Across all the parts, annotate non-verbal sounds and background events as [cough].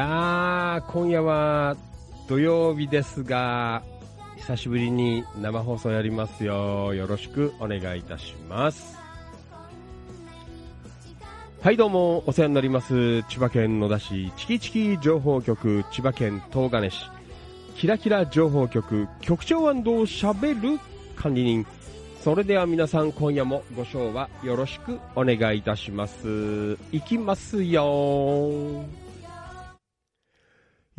やー、今夜は土曜日ですが、久しぶりに生放送やりますよ。よろしくお願いいたします。はいどうも、お世話になります。千葉県野田市、チキチキ情報局、千葉県東金市、キラキラ情報局、局長喋る管理人。それでは皆さん今夜もご賞はよろしくお願いいたします。いきますよ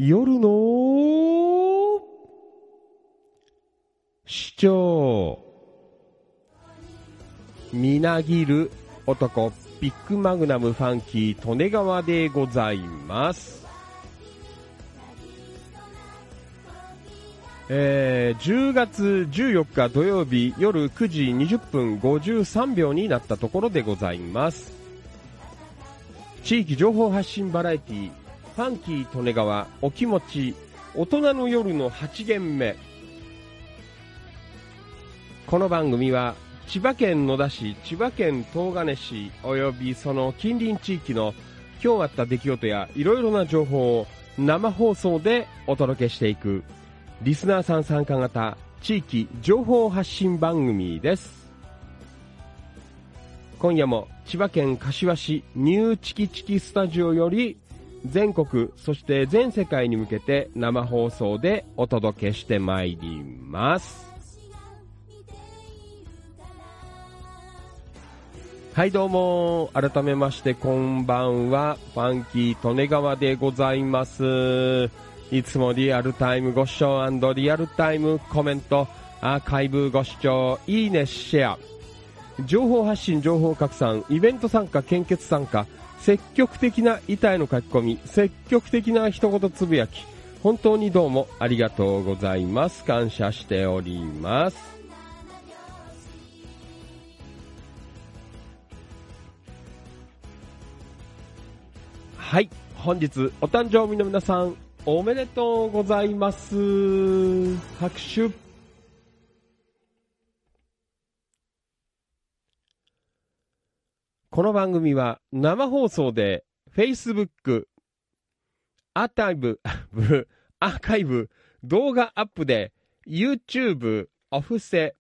夜の市長みなぎる男ビッグマグナムファンキー利根川でございます。えー、10月14日土曜日夜9時20分53秒になったところでございます。地域情報発信バラエティファンキー利根川お気持ち大人の夜の8限目。この番組は千葉県野田市千葉県東金市およびその近隣地域の今日あった出来事やいろいろな情報を生放送でお届けしていくリスナーさん参加型地域情報発信番組です。今夜も千葉県柏市ニューチキチキスタジオより全国、そして全世界に向けて生放送でお届けしてまいります。はいどうも、改めましてこんばんは、ファンキー利根川でございます。いつもリアルタイムご視聴リアルタイムコメント、アーカイブご視聴、いいね、シェア。情報発信、情報拡散、イベント参加、献血参加、積極的な板への書き込み、積極的な一言つぶやき、本当にどうもありがとうございます。感謝しております。はい、本日お誕生日の皆さん、おめでとうございます。拍手。この番組は生放送で Facebook、アーカイブ、[laughs] アーカイブ、動画アップで YouTube、オフセ、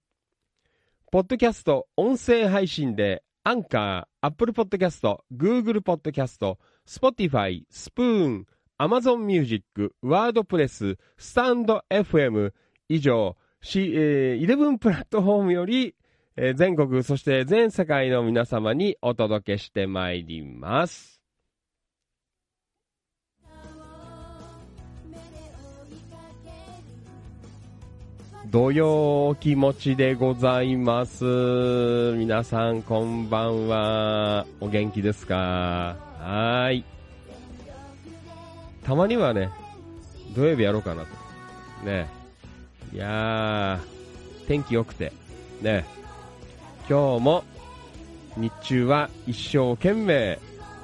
ポッドキャスト、音声配信でアンカー、アップルポッドキャスト、Google ポッドキャスト、Spotify、スプーン、Amazon Music、ワードプレス、スタンド FM 以上、C えー、11プラットフォームよりえー、全国、そして全世界の皆様にお届けしてまいります。土曜気持ちでございます。皆さんこんばんは。お元気ですか？はい。たまにはね、土曜日やろうかなと。ね。いやー、天気良くて、ね。今日も日中は一生懸命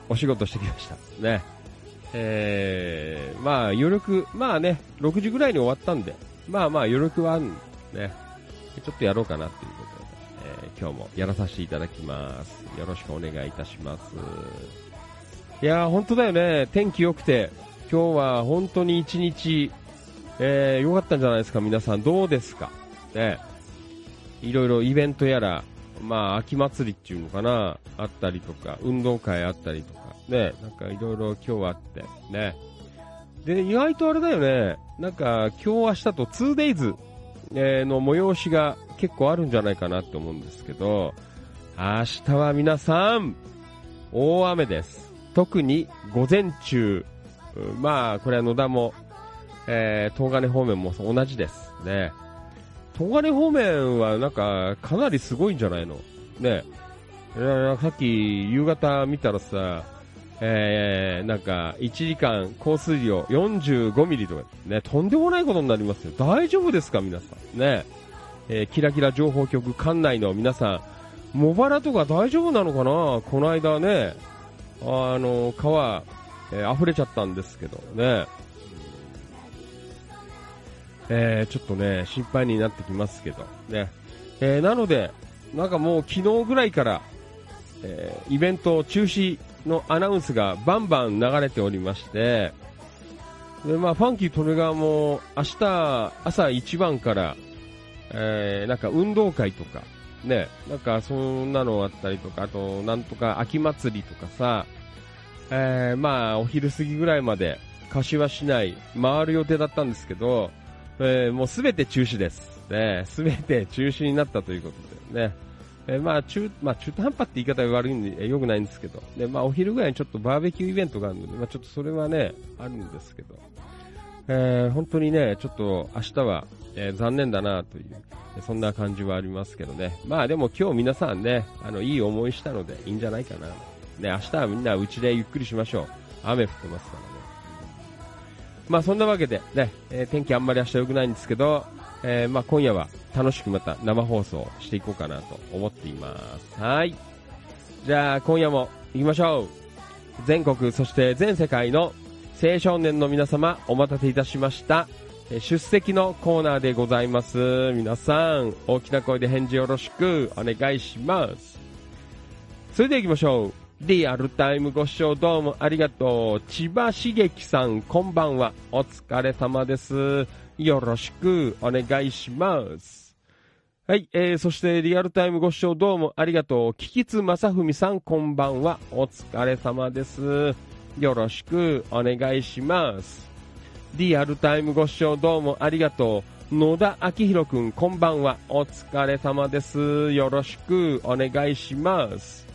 お仕事してきました。ね。えー、まあ余力、まあね、6時ぐらいに終わったんで、まあまあ余力はあるんで、ね、ちょっとやろうかなっていうことで、えー、今日もやらさせていただきます。よろしくお願いいたします。いやー、本当だよね。天気良くて、今日は本当に一日、えー、良かったんじゃないですか、皆さん。どうですか？ね。いろいろイベントやら、まあ、秋祭りっていうのかな、あったりとか、運動会あったりとか、ね、なんかいろいろ今日あって、ね。で、意外とあれだよね、なんか今日明日と 2days、えの催しが結構あるんじゃないかなって思うんですけど、明日は皆さん、大雨です。特に午前中、まあ、これは野田も、えー、東金方面も同じです。ね。東金方面はなんかかなりすごいんじゃないの？ねさっき夕方見たらさ、えー、なんか1時間降水量45ミリとかね、とんでもないことになりますよ。大丈夫ですか？皆さん。ね。えー、キラキラ情報局館内の皆さん、茂原とか大丈夫なのかな？この間ね、あの、川、えー、溢れちゃったんですけどね。えー、ちょっとね、心配になってきますけど、ね。えー、なので、なんかもう昨日ぐらいから、えー、イベント中止のアナウンスがバンバン流れておりまして、で、まあ、ファンキー利根川も明日朝一番から、えー、なんか運動会とか、ね、なんかそんなのあったりとか、あと、なんとか秋祭りとかさ、えー、まあ、お昼過ぎぐらいまで、柏市内回る予定だったんですけど、えー、もうすべて中止です。ね、すべて中止になったということでね。えー、まあ中、まあ中途半端って言い方が悪いんで、良くないんですけど、で、まあお昼ぐらいにちょっとバーベキューイベントがあるので、まあちょっとそれはね、あるんですけど、えー、本当にね、ちょっと明日は、えー、残念だなという、そんな感じはありますけどね。まあでも今日皆さんね、あの、いい思いしたのでいいんじゃないかな。ね、明日はみんなうちでゆっくりしましょう。雨降ってますから。まあそんなわけでね、えー、天気あんまり明日良くないんですけど、えー、まあ今夜は楽しくまた生放送していこうかなと思っています。はい。じゃあ今夜も行きましょう。全国、そして全世界の青少年の皆様お待たせいたしました。出席のコーナーでございます。皆さん、大きな声で返事よろしくお願いします。それでは行きましょう。リアルタイムご視聴どうもありがとう。千葉茂樹さん、こんばんは。お疲れ様です。よろしくお願いします。はい、えー、そしてリアルタイムご視聴どうもありがとう。キキツ正文さんこんばんは。お疲れ様です。よろしくお願いします。リアルタイムご視聴どうもありがとう。野田明宏くんこんばんは。お疲れ様です。よろしくお願いします。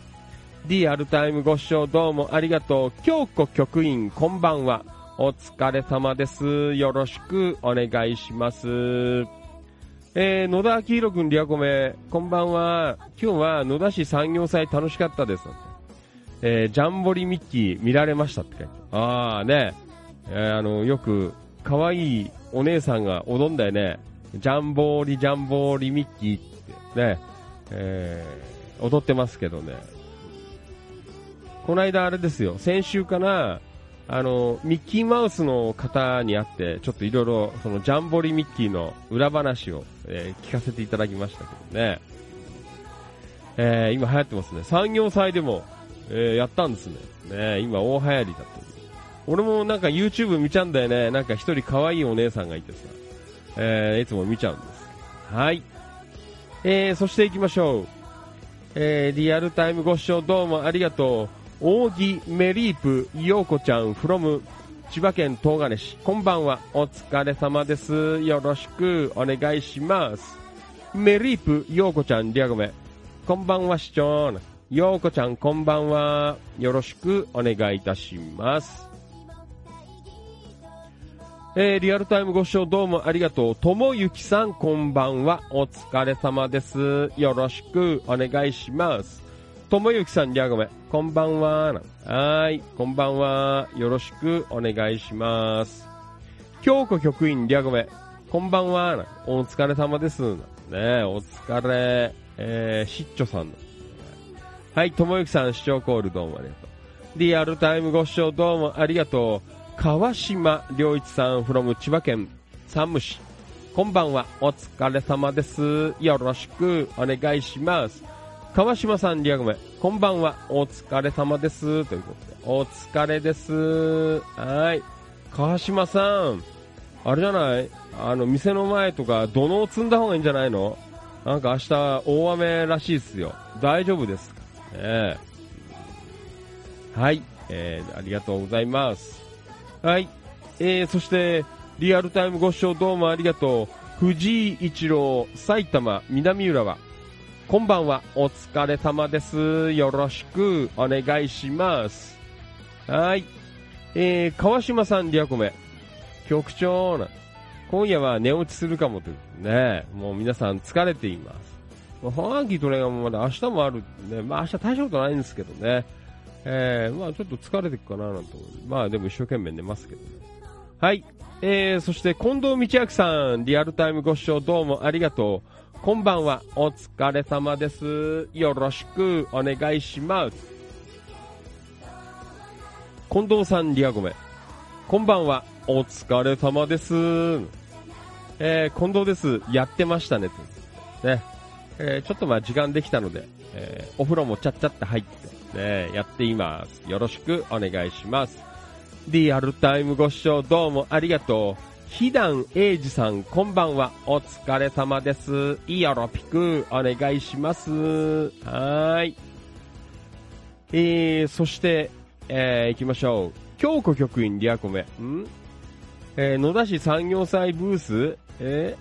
リアルタイムご視聴どうもありがとう。京子局員こんばんは。お疲れ様です。よろしくお願いします。えー、野田明宏くん、リアコメ、こんばんは。今日は野田市産業祭楽しかったです。えー、ジャンボリミッキー見られましたって書いてあーね、えー、あの、よく、可愛いお姉さんが踊んだよね。ジャンボーリジャンボーリミッキーってね、えー、踊ってますけどね。この間あれですよ、先週かな、あの、ミッキーマウスの方に会って、ちょっといろいろ、そのジャンボリミッキーの裏話を、えー聞かせていただきましたけどね。えー今流行ってますね。産業祭でも、えーやったんですね。ね今大流行りだと。俺もなんか YouTube 見ちゃうんだよね。なんか一人可愛いお姉さんがいてさ、えーいつも見ちゃうんです。はい。えー、そして行きましょう。えーリアルタイムご視聴どうもありがとう。扇メリープようこちゃん from 千葉県東金市。こんばんは。お疲れ様です。よろしくお願いします。メリープようこちゃんリアゴメ。こんばんは市長。ようこちゃんこんばんは。よろしくお願いいたします。えー、リアルタイムご視聴どうもありがとう。ともゆきさんこんばんは。お疲れ様です。よろしくお願いします。ともゆきさん、リアゴメ、こんばんは。はい、こんばんは。よろしくお願いします。京子局員、リアゴメ、こんばんは。お疲れ様です。ね、お疲れ。えー、しっちょさん。はい、ともゆきさん、視聴コールどうもありがとう。リアルタイムご視聴どうもありがとう。川島良一さん from 千葉県山武市。こんばんは。お疲れ様です。よろしくお願いします。川島さん、リアゴメ、こんばんは。お疲れ様です。ということで、お疲れです。はい。川島さん、あれじゃない？あの、店の前とか、土のを積んだ方がいいんじゃないの？なんか明日、大雨らしいっすよ。大丈夫ですか？ねはい。えー、ありがとうございます。はい。えー、そして、リアルタイムご視聴どうもありがとう。藤井一郎、埼玉、南浦和。こんばんは。お疲れ様です。よろしくお願いします。はい。えー、川島さん、リアコメ。局長な。今夜は寝落ちするかもという。ねもう皆さん疲れています。まあ、ファンキートレがまだ明日もあるんで、まあ明日大したことないんですけどね。えー、まあちょっと疲れていくかななんて思う。まあでも一生懸命寝ますけどね。はい。えー、そして近藤道明さん、リアルタイムご視聴どうもありがとう。こんばんは。お疲れ様です。よろしくお願いします。近藤さん、リアゴメ。こんばんは。お疲れ様です。えー、近藤です。やってましたね。ね。えー、ちょっとまあ時間できたので、えー、お風呂もちゃっちゃって入って、ね、やっています。よろしくお願いします。リアルタイムご視聴どうもありがとう。ひだんえいじさん、こんばんは。お疲れ様です。いよろぴく、お願いします。はい。えー、そして、えー、行きましょう。京子局員リアコメ。ん？えー、野田市産業祭ブース？え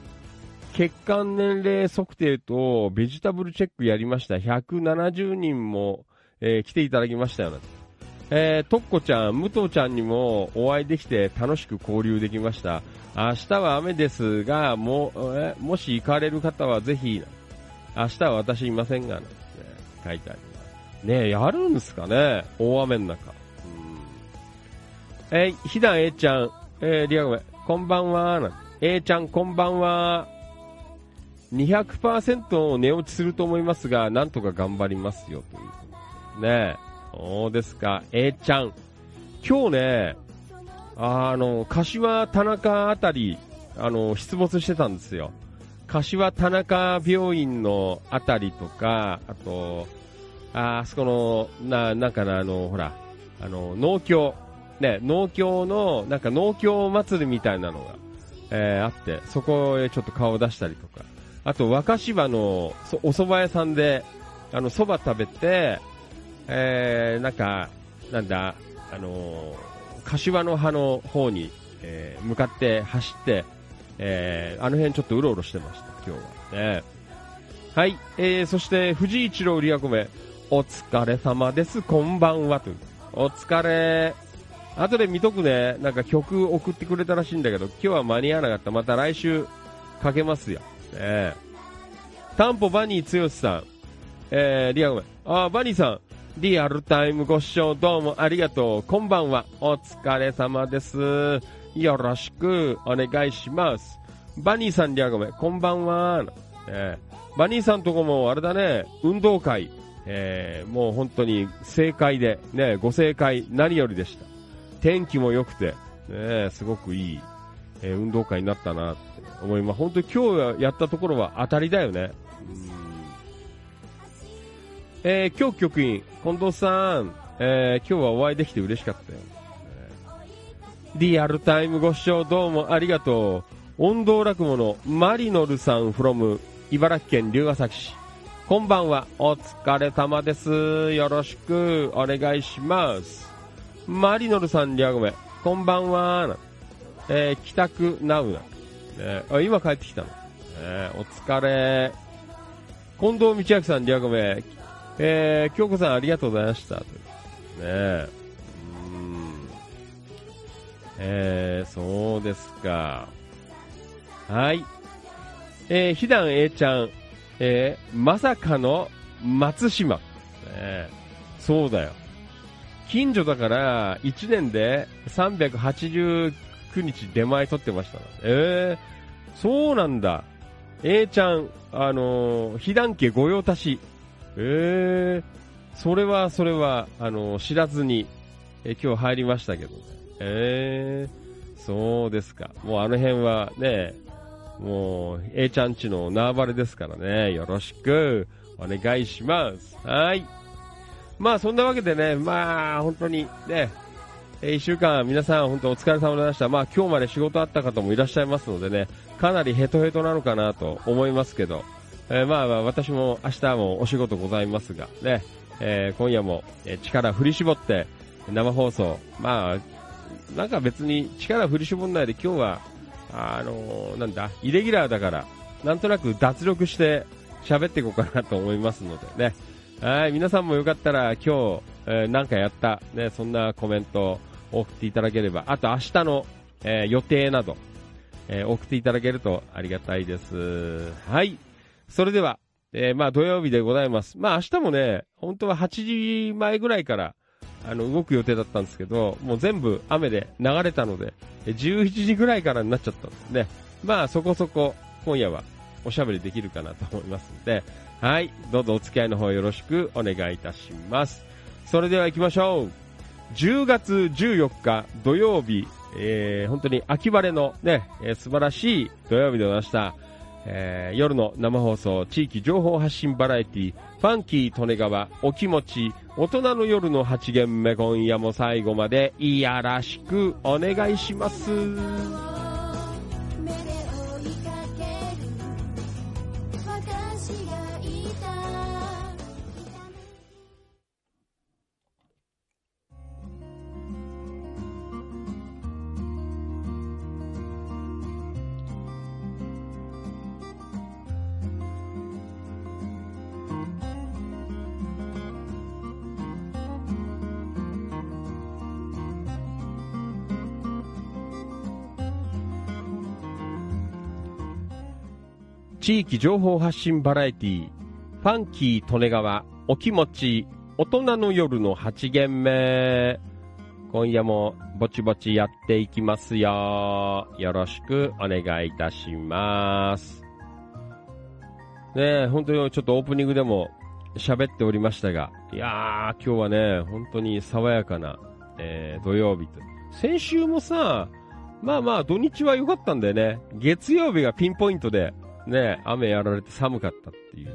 ー、血管年齢測定とベジタブルチェックやりました。170人も、えー来ていただきましたよな。えー、とっこちゃん、武藤ちゃんにもお会いできて楽しく交流できました。明日は雨ですが、も、えもし行かれる方はぜひ、明日は私いませんが、ね、書いてあります。ね、やるんですかね大雨の中。うん。えー、ひだんえちゃん、えー、リアゴメ、こんばんは、なんえいちゃん、こんばんは。200%寝落ちすると思いますが、なんとか頑張りますよ、ということでねえ。そうですか。えいちゃん。今日ね、あの、柏田中あたり、あの、出没してたんですよ。柏田中病院のあたりとか、あと、ああそこの、な、なんかな、あの、ほら、あの、農協、ね、農協の、なんか農協祭りみたいなのが、えーあって、そこへちょっと顔を出したりとか、あと、若芝のそお蕎麦屋さんで、あの、蕎麦食べて、えー、なんか、なんだ、あのー、柏の葉の方に、えー、向かって走って、えー、あの辺ちょっとうろうろしてました、今日はね。はい、えー、そして藤井一郎リアコメ、お疲れ様です、こんばんはと。お疲れ。後で見とくね。なんか曲送ってくれたらしいんだけど、今日は間に合わなかった。また来週かけますよ。ねタンポバニー剛さん。えー、リアコメ。あ、バニーさん。リアルタイムご視聴どうもありがとう。こんばんは。お疲れ様です。よろしくお願いします。バニーさん、リアゴメ、こんばんは。えー、バニーさんとこもあれだね、運動会、えー、もう本当に正解で、ね、ご正解何よりでした。天気も良くて、ね、すごくいい、えー、運動会になったなって思います。本当に今日やったところは当たりだよね。えー、今日局員、近藤さん、えー、今日はお会いできて嬉しかったよ。リアルタイムご視聴どうもありがとう。音頭落語のマリノルさん from 茨城県龍ケ崎市。こんばんは、お疲れ様です。よろしくお願いします。マリノルさん、リアゴメ、こんばんは。えー、帰宅ナウな。ね、あ今帰ってきたの。ね、お疲れ。近藤道明さん、リアゴメ、えー、京子さんありがとうございました。ねえ。うん。えー、そうですか。はい。えー、ひだん A ちゃん、えー、まさかの松島。ね、そうだよ。近所だから、1年で389日出前取ってました。えー、そうなんだ。A ちゃん、あのー、被弾家御用達。ええー、それは、それは、あの、知らずに、え今日入りましたけど。ええー、そうですか。もうあの辺はね、もう、A ちゃんちの縄張れですからね、よろしくお願いします。はい。まあそんなわけでね、まあ本当にね、一週間皆さん本当お疲れ様でした。まあ今日まで仕事あった方もいらっしゃいますのでね、かなりヘトヘトなのかなと思いますけど、えー、まあまあ私も明日もお仕事ございますがね、えー、今夜も、力振り絞って生放送、まあ、なんか別に力振り絞んないで今日は、あのー、なんだ、イレギュラーだから、なんとなく脱力して喋っていこうかなと思いますのでね。はい、皆さんもよかったら今日、えー、なんかやった、ね、そんなコメントを送っていただければ、あと明日の、えー、予定など、えー、送っていただけるとありがたいです。はい。それでは、えー、まあ土曜日でございます。まあ明日もね、本当は8時前ぐらいから、あの、動く予定だったんですけど、もう全部雨で流れたので、11時ぐらいからになっちゃったんですね。まあそこそこ今夜はおしゃべりできるかなと思いますので、はい、どうぞお付き合いの方よろしくお願いいたします。それでは行きましょう。10月14日土曜日、えー、本当に秋晴れのね、えー、素晴らしい土曜日でございました。えー、夜の生放送、地域情報発信バラエティ、ファンキー利根川、お気持ち、大人の夜の8限目、今夜も最後までいやらしくお願いします。地域情報発信バラエティファンキー利根川お気持ち大人の夜の8限目。今夜もぼちぼちやっていきますよ。よろしくお願いいたします。ねえ本当にちょっとオープニングでも喋っておりましたがいやー今日はね本当に爽やかな、えー、土曜日と。先週もさまあまあ土日は良かったんだよね。月曜日がピンポイントでね、雨やられて寒かったっていう、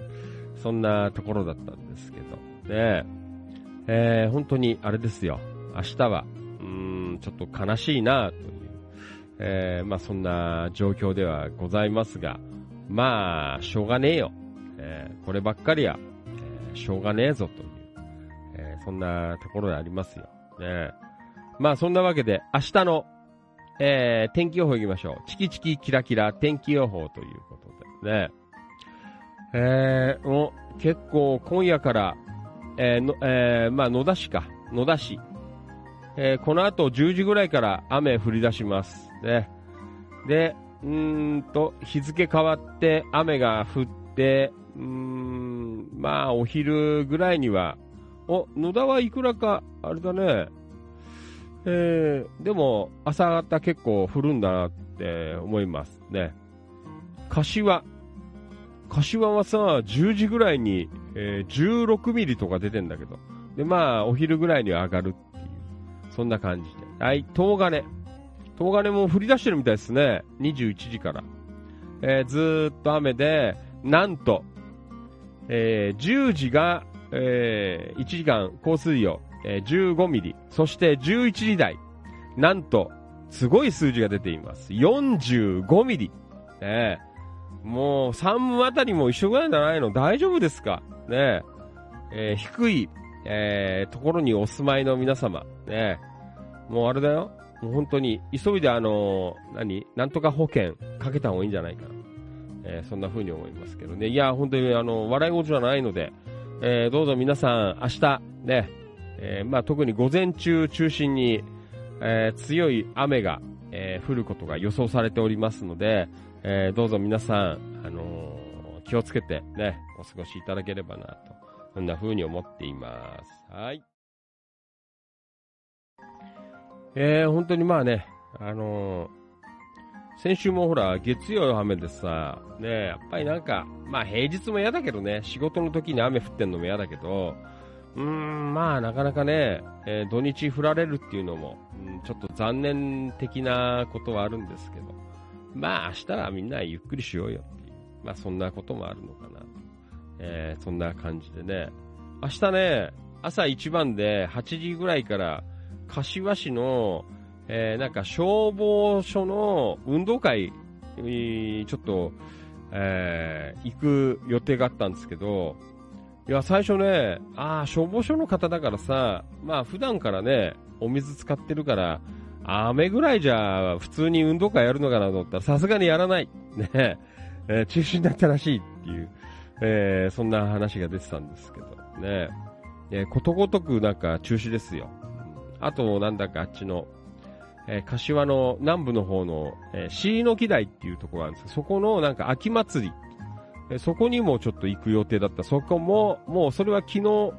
そんなところだったんですけど、ね、えー、本当にあれですよ、明日は、うーん、ちょっと悲しいなという、えー、まあそんな状況ではございますが、まあ、しょうがねえよ。えー、こればっかりは、えー、しょうがねえぞという、え、そんなところでありますよ。ねまあ、そんなわけで、明日の、え、天気予報行きましょう。チキチキキラキラ天気予報ということね。えー、もう結構今夜から、えー、の、えー、まあ、野田市か。野田市。えー、この後10時ぐらいから雨降り出します。ね。で、うんと、日付変わって雨が降って、うん、まあ、お昼ぐらいには、お、野田はいくらか、あれだね、えー、でも、朝方結構降るんだなって思いますね。柏。柏はさ、10時ぐらいに、えー、16ミリとか出てんだけど。で、まあ、お昼ぐらいには上がるっていう。そんな感じで。はい、東金。東金も降り出してるみたいですね。21時から。えー、ずーっと雨で、なんと、えー、10時が、えー、1時間降水量、えー、15ミリ。そして11時台。なんと、すごい数字が出ています。45ミリ。ねもう、山武あたりも一緒ぐらいじゃないの？大丈夫ですか？ねえー、低い、えー、ところにお住まいの皆様。ねもうあれだよ。もう本当に、急いであのー、何？なんとか保険かけた方がいいんじゃないかな。えー、そんな風に思いますけどね。いや、本当にあの、笑い事じゃないので、えー、どうぞ皆さん、明日、ね、えー、まあ特に午前中中心に、えー、強い雨が、えー、降ることが予想されておりますので、えー、どうぞ皆さん、あのー、気をつけてね、お過ごしいただければなと、そんな風に思っています。はい。えー、本当にまあね、あの、先週もほら、月曜雨でさ、ねやっぱりなんか、まあ平日も嫌だけどね、仕事の時に雨降ってんのも嫌だけど、うーん、まあなかなかね、えー、土日降られるっていうのも、うん、ちょっと残念的なことはあるんですけど、まあ明日はみんなゆっくりしようよっていう、まあそんなこともあるのかなと。えー、そんな感じでね、明日ね、朝一番で8時ぐらいから、柏市の、えー、なんか消防署の運動会にちょっと、えー、行く予定があったんですけど、いや、最初ね、ああ、消防署の方だからさ、まあ普段からね、お水使ってるから、雨ぐらいじゃ普通に運動会やるのかなと思ったら、さすがにやらない。ね、えー、中止になったらしいっていう、えー、そんな話が出てたんですけど、ね、えー、ことごとくなんか中止ですよ。あと、なんだかあっちの、えー、柏の南部の方の、えー、椎の木台っていうところがあるんですけど、そこのなんか秋祭り、えー、そこにもちょっと行く予定だった。そこも、もうそれは昨日、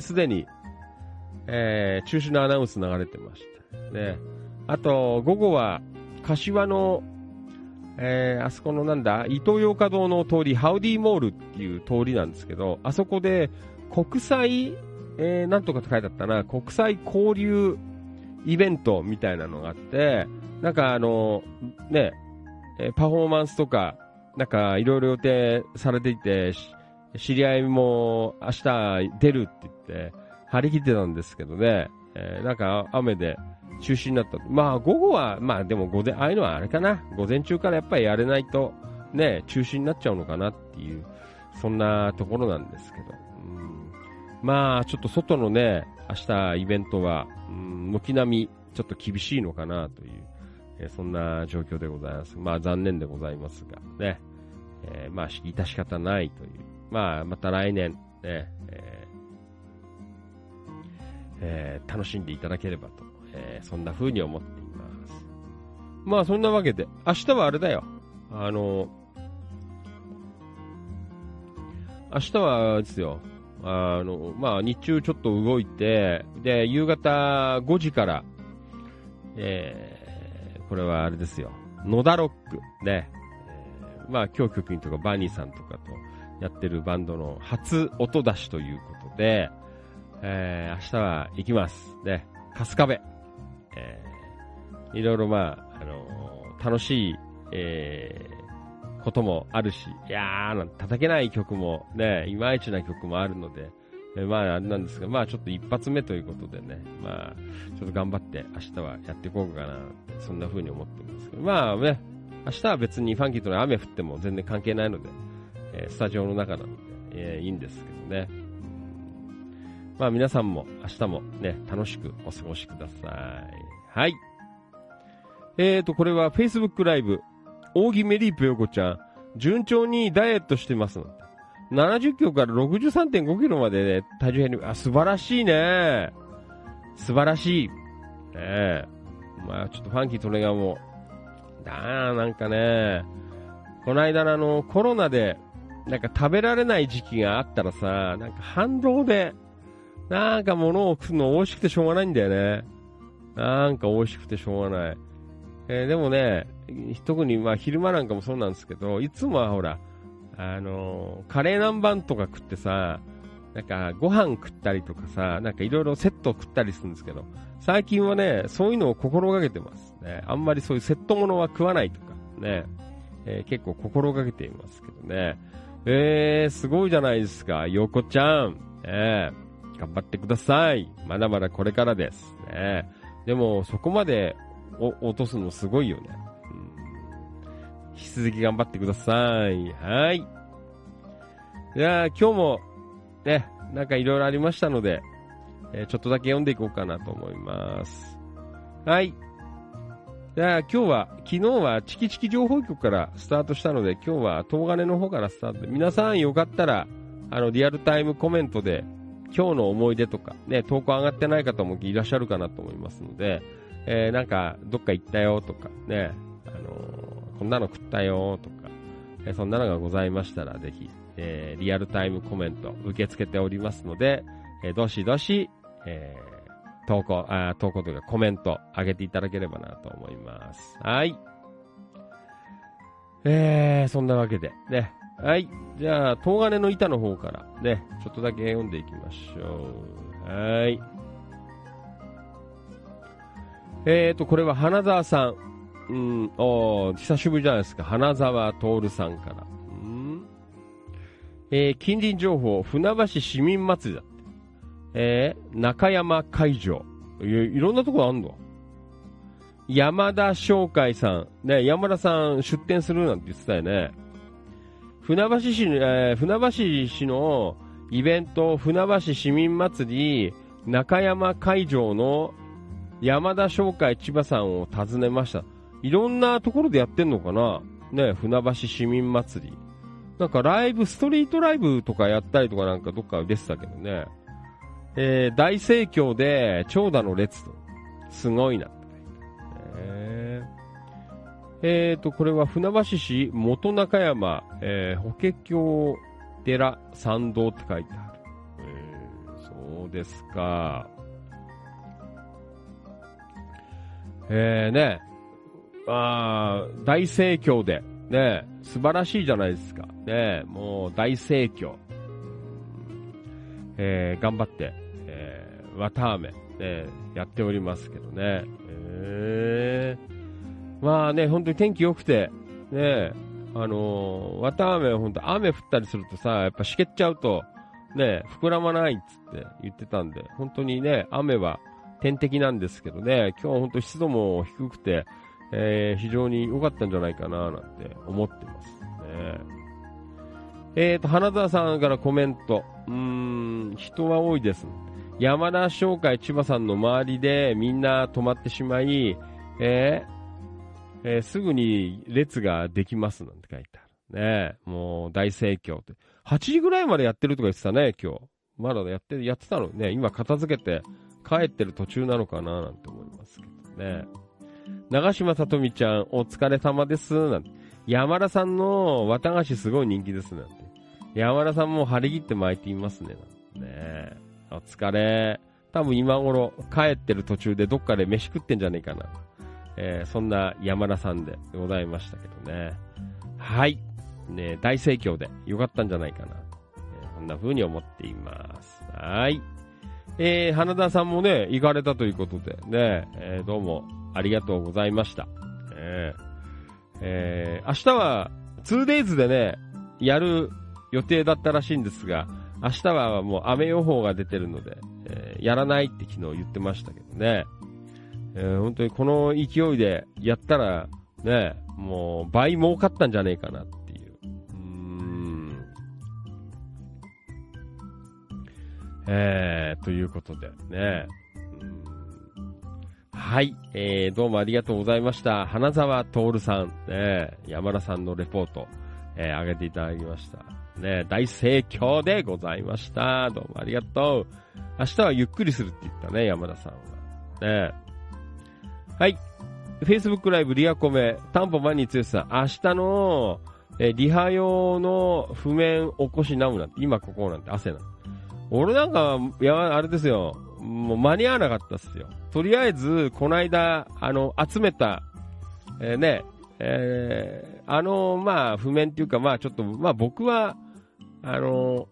す、で、に、えー、中止のアナウンス流れてました。ね。あと、午後は、柏の、えー、あそこのなんだ、伊東洋華堂の通り、ハウディモールっていう通りなんですけど、あそこで国際えー、なんとかって書いてあったな、国際交流イベントみたいなのがあって、なんかあの、ね、えパフォーマンスとか、なんかいろいろ予定されていて、知り合いも明日出るって言って、張り切ってたんですけどね、えー、なんか雨で中止になった。まあ午後は、まあでも午前、ああいうのはあれかな、午前中からやっぱりやれないと、ね、中止になっちゃうのかなっていう、そんなところなんですけど。うんまあ、ちょっと外のね、明日イベントは、うん、軒並みちょっと厳しいのかなという、えー、そんな状況でございます。まあ残念でございますが、ね。えー、まあ、致し方ないという。まあ、また来年、ね、えーえー、楽しんでいただければと、えー、そんな風に思っています。まあ、そんなわけで、明日はあれだよ。あの、明日はですよ、あの、まあ、日中ちょっと動いて、で、夕方5時から、えー、これはあれですよ、野田ロックね、えー、まあ、今日局員とかバニーさんとかとやってるバンドの初音出しということで、えー、明日は行きます。ね、春日部。いろいろまあ、あのー、楽しい、えー、こともあるし、いやー、叩けない曲もね、いまいちな曲もあるので、えまあ、あれなんですが、まあ、ちょっと一発目ということでね、まあ、ちょっと頑張って明日はやっていこうかな、そんな風に思ってますけど、まあね、明日は別にファンキーとの雨降っても全然関係ないので、え、スタジオの中なので、えー、いいんですけどね。まあ皆さんも明日もね、楽しくお過ごしください。はい。えーと、これは Facebook ライブ、扇メリープヨコちゃん、順調にダイエットしてます。70キロから63.5キロまでね、体重減り、あ、素晴らしいね。素晴らしい。ねえ。まあちょっとファンキートレガーも、だー、なんかね、この間のあの、コロナで、なんか食べられない時期があったらさ、なんか反動で、なんか物を食うの美味しくてしょうがないんだよね。なんか美味しくてしょうがない。えー、でもね、特にまあ昼間なんかもそうなんですけど、いつもはほら、あのー、カレー南蛮とか食ってさ、なんかご飯食ったりとかさ、なんかいろいろセット食ったりするんですけど、最近はね、そういうのを心がけてますね。あんまりそういうセットものは食わないとか、ね、えー、結構心がけていますけどね。えー、すごいじゃないですか、ヨコちゃん。え、頑張ってください。まだまだこれからです。ね、でも、そこまで落とすのすごいよね。うん引き続き頑張ってください。はい。じゃあ、今日も、ね、なんかいろいろありましたので、えー、ちょっとだけ読んでいこうかなと思います。はい。じゃあ、今日は、昨日はチキチキ情報局からスタートしたので、今日は東金の方からスタート、皆さんよかったら、あの、リアルタイムコメントで、今日の思い出とか、ね、投稿上がってない方もいらっしゃるかなと思いますので、えー、なんか、どっか行ったよとか、ね、あのー、こんなの食ったよとか、えー、そんなのがございましたら、ぜひ、えー、リアルタイムコメント受け付けておりますので、えー、どしどし、えー、投稿、あ投稿というかコメント上げていただければなと思います。はい。えー、そんなわけで、ね。はい。じゃあ、東金の板の方からね、ちょっとだけ読んでいきましょう。はい。えーと、これは花沢さん。うん、お久しぶりじゃないですか。花沢徹さんから。うん。えー、近隣情報、船橋市民祭りだって。えー、中山会場。いいろんなところあんの？山田商会さん。ね、山田さん出店するなんて言ってたよね。船橋市、えー、船橋市のイベント、船橋市民祭り、中山会場の山田商会千葉さんを訪ねました。いろんなところでやってんのかな？ね、船橋市民祭り。なんかライブ、ストリートライブとかやったりとかなんかどっか出てたけどね。えー、大盛況で長蛇の列と。すごいな。えー、えーと、これは船橋市元中山、えー、法華経寺参道って書いてある。えー、そうですか。えー、ね、あ大盛況で、ね、素晴らしいじゃないですか。ね、もう大盛況。えー、頑張って、えー、綿あめ、ね、やっておりますけどね。えー、まあね、本当に天気良くて、ね、あのー、綿あめは本当雨降ったりするとさ、やっぱしけっちゃうと、ね、膨らまないっつって言ってたんで、本当にね、雨は天敵なんですけどね、今日は本当湿度も低くて、えー、非常に良かったんじゃないかな、なんて思ってますね。えーと、花澤さんからコメント。うーん、人は多いです。山田商会千葉さんの周りでみんな止まってしまい、えーえー、すぐに列ができますなんて書いてある。ねもう大盛況って。8時ぐらいまでやってるとか言ってたね、今日。まだやって、やってたのね。今片付けて帰ってる途中なのかななんて思いますけどね。長島さとみちゃん、お疲れ様です。なんて。山田さんの綿菓子すごい人気です。なんて。山田さんも張り切って巻いていますね。なんてねお疲れ。多分今頃帰ってる途中でどっかで飯食ってんじゃねえかな。えー、そんな山田さんでございましたけどね。はい。ね大盛況でよかったんじゃないかな。えー、こんな風に思っています。はい。えー、花田さんもね、行かれたということで、ね、えー、どうもありがとうございました。えー、えー、明日は 2days でね、やる予定だったらしいんですが、明日はもう雨予報が出てるので、えー、やらないって昨日言ってましたけどね。えー、本当にこの勢いでやったら、ね、もう倍儲かったんじゃねえかなっえー、ということでね。うんはい、えー、どうもありがとうございました。花沢徹さん、ね、山田さんのレポート、えー、上げていただきました。ね、大盛況でございました。どうもありがとう。明日はゆっくりするって言ったね、山田さんは。ね。はい。Facebook ライブリアコメ、タンポマニースさん、明日の、えリハ用の譜面起こしなむなんて、今ここなんて汗なんて俺なんか、いや、あれですよ。もう間に合わなかったっすよ。とりあえず、この間、あの、集めた、えー、ね、えー、あの、まあ、譜面っていうか、まあ、ちょっと、まあ、僕は、あの、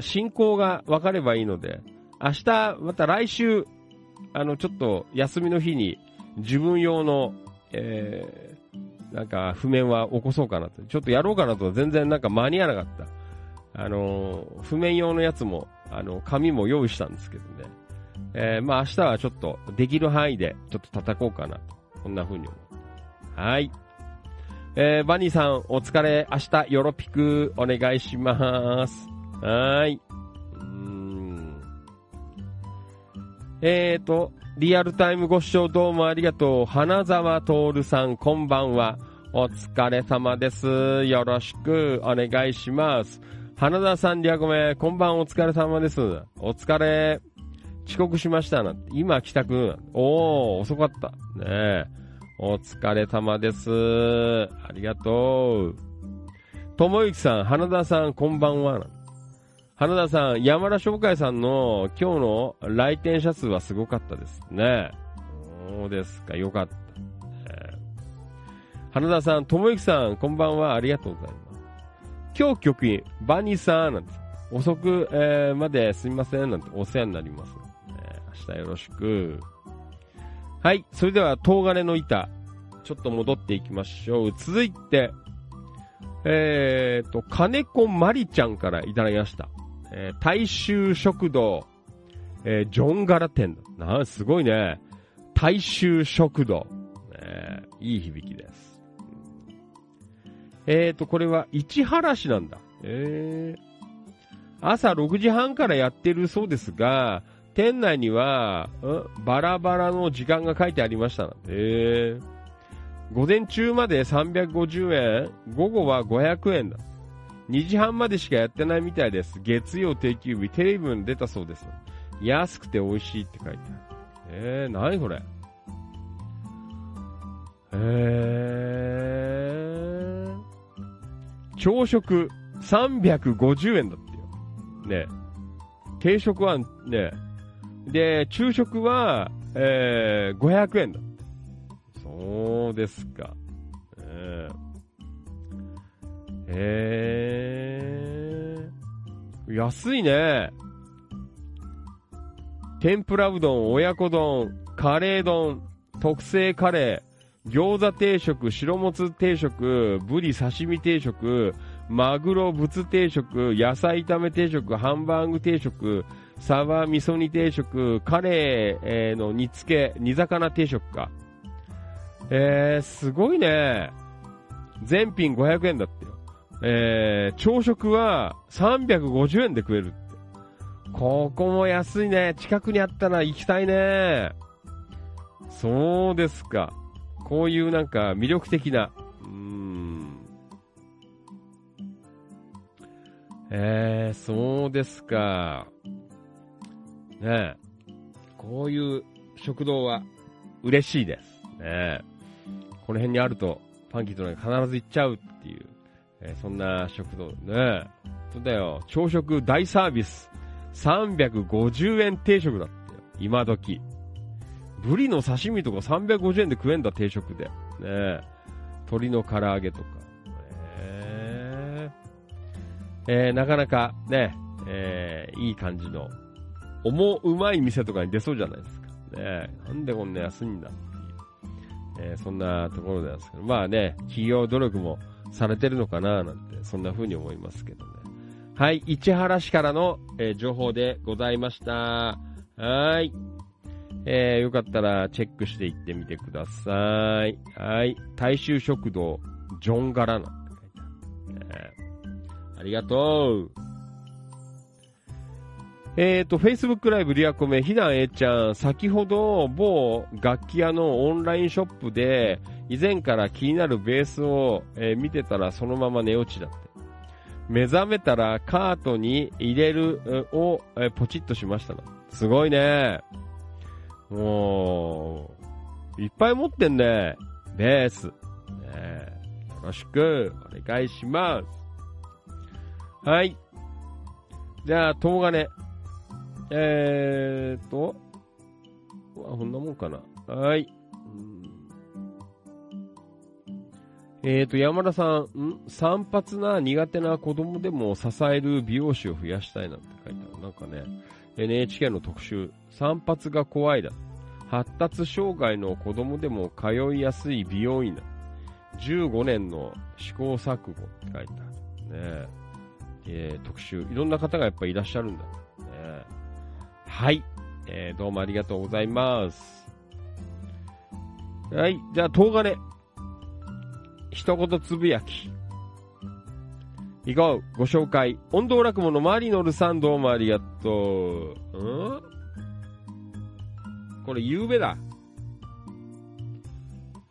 進行が分かればいいので、明日、また来週、あの、ちょっと休みの日に自分用の、えー、なんか譜面は起こそうかなと。ちょっとやろうかなと全然なんか間に合わなかった。あの譜面用のやつも、あの、紙も用意したんですけどね。えー、まあ明日はちょっとできる範囲でちょっと叩こうかなと。こんな風に思う。はい。えー、バニーさん、お疲れ。明日、よろぴく、お願いします。はい。うーん。えーと、リアルタイムご視聴どうもありがとう。花沢徹さん、こんばんは。お疲れ様です。よろしくお願いします。花田さん、リアコメ、こんばんお疲れ様です。お疲れ。遅刻しましたな。今帰宅。おー、遅かった。ねえ。お疲れ様です。ありがとう。ともゆきさん、花田さん、こんばんは。花田さん、山田商会さんの今日の来店者数はすごかったですね。そうですか、よかった。花田さん、ともゆきさん、こんばんは。ありがとうございます。今日局員、バニーさん、なんて、遅く、えー、まですみません、なんてお世話になります。えー、明日よろしく。はい。それでは、東金の板。ちょっと戻っていきましょう。続いて、えーと、金子まりちゃんからいただきました。えー、大衆食堂、えー、ジョンガラ店。な、すごいね。大衆食堂。えー、いい響きです。えーと、これは市原市なんだ。えー、朝6時半からやってるそうですが、店内には、バラバラの時間が書いてありましたへえ。午前中まで350円、午後は500円だ。2時半までしかやってないみたいです。月曜定休日、テレビに出たそうです。安くて美味しいって書いてある。えー、なにこれ？えー、朝食350円だってよ。ね定食はね、で、昼食は、えー、500円だ。そうですか。えー、えー、安いね。天ぷらうどん、親子丼、カレー丼、特製カレー、餃子定食、白もつ定食、ブリ刺身定食、マグロぶつ定食、野菜炒め定食、ハンバーグ定食、サバ味噌煮定食、カレーの煮付け、煮魚定食か。えー、すごいね。全品500円だってよ。えー、朝食は350円で食えるって。ここも安いね。近くにあったら行きたいね。そうですか。こういうなんか魅力的な。うーん。えー、そうですか。ねこういう食堂は嬉しいです。ねこの辺にあると、パンキーとね、必ず行っちゃうっていう、えー、そんな食堂ね。そうだよ。朝食大サービス。350円定食だって。今時。ブリの刺身とか350円で食えんだ、定食で。ね鶏の唐揚げとか。えー、えー、なかなかね、えー、いい感じの思うまい店とかに出そうじゃないですか。ねなんでこんな安いんだっていう、えー、そんなところなんですけど、まあね、企業努力もされてるのかななんて、そんな風に思いますけどね。はい、市原市からの、えー、情報でございました。はい。えー、よかったらチェックしていってみてください。はい。大衆食堂、ジョンガラナあ。りがとう。えっ、ー、と、Facebook ライブリアコメ、ひなえちゃん、先ほど某楽器屋のオンラインショップで、以前から気になるベースを、えー、見てたらそのまま寝落ちだって。目覚めたらカートに入れるを、えー、ポチッとしましたすごいね。もう、いっぱい持ってんね。ベース。ね、よろしくお願いします。はい。じゃあ、東金。えーと、こんなもんかな。はい。えーと、山田さん、ん？散髪な苦手な子供でも支える美容師を増やしたいなんて書いてある。なんかね、NHK の特集、散髪が怖いだ。発達障害の子供でも通いやすい美容院だ。15年の試行錯誤って書いてある。ねえー、特集。いろんな方がやっぱいらっしゃるんだ。ね、はい。えー、どうもありがとうございます。はい。じゃあ、東金。一言つぶやき。いこう。ご紹介。音頭落語のマリノルさんどうもありがとう。ん？これ、ゆうべだ。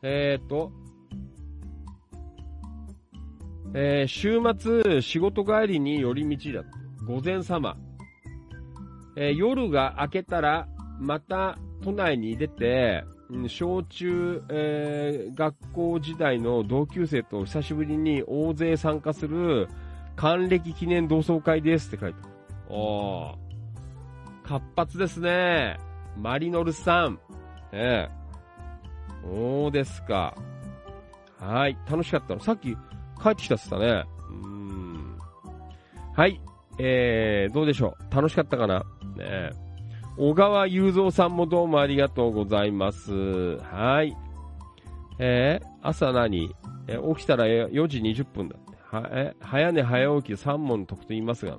えーと、えー、週末、仕事帰りに寄り道だ。午前様。えー、夜が明けたら、また都内に出て、小中、えー、学校時代の同級生と久しぶりに大勢参加する還暦記念同窓会ですって書いてある。おー。活発ですね。マリノルさん。ええそうですか。はい。楽しかったの。さっき帰ってきたっつったね。うん。はい。えー、どうでしょう。楽しかったかなね小川雄三さんもどうもありがとうございます。はい。えー、朝何？え、起きたら4時20分だって。はえ早寝早起き3問解くと言いますが、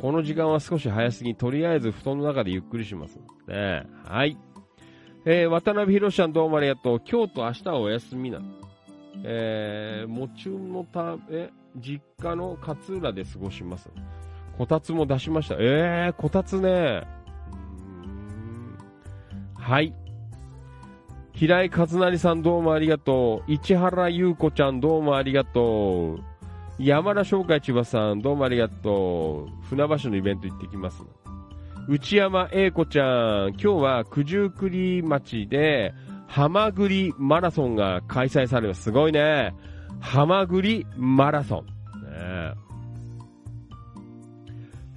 この時間は少し早すぎ、とりあえず布団の中でゆっくりします。ねはい。えー、渡辺博さんどうもありがとう。今日と明日はお休みな。えー、もちゅんのため、実家の勝浦で過ごします。こたつも出しました。えー、こたつね。はい。平井和成さんどうもありがとう。市原優子ちゃんどうもありがとう。山田商会千葉さんどうもありがとう。船橋のイベント行ってきます。内山英子ちゃん、今日は九十九里町で、ハマグリマラソンが開催されます。すごいね。ハマグリマラソン。ね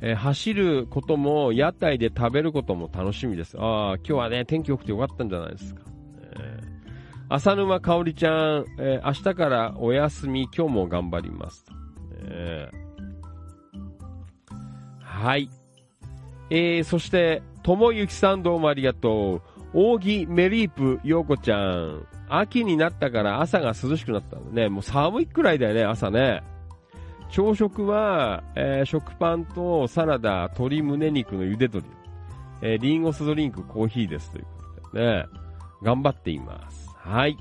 えー、走ることも、屋台で食べることも楽しみです。ああ、今日はね、天気良くてよかったんじゃないですか。浅沼かおりちゃん、えー、明日からお休み、今日も頑張ります。えー、はい。えー、そして、ともゆきさんどうもありがとう。扇メリープようこちゃん。秋になったから朝が涼しくなったのね。もう寒いくらいだよね、朝ね。朝食は、えー、食パンとサラダ、鶏胸肉の茹で鶏、えー、リンゴ酢ドリンク、コーヒーですということでね、頑張っています。はい。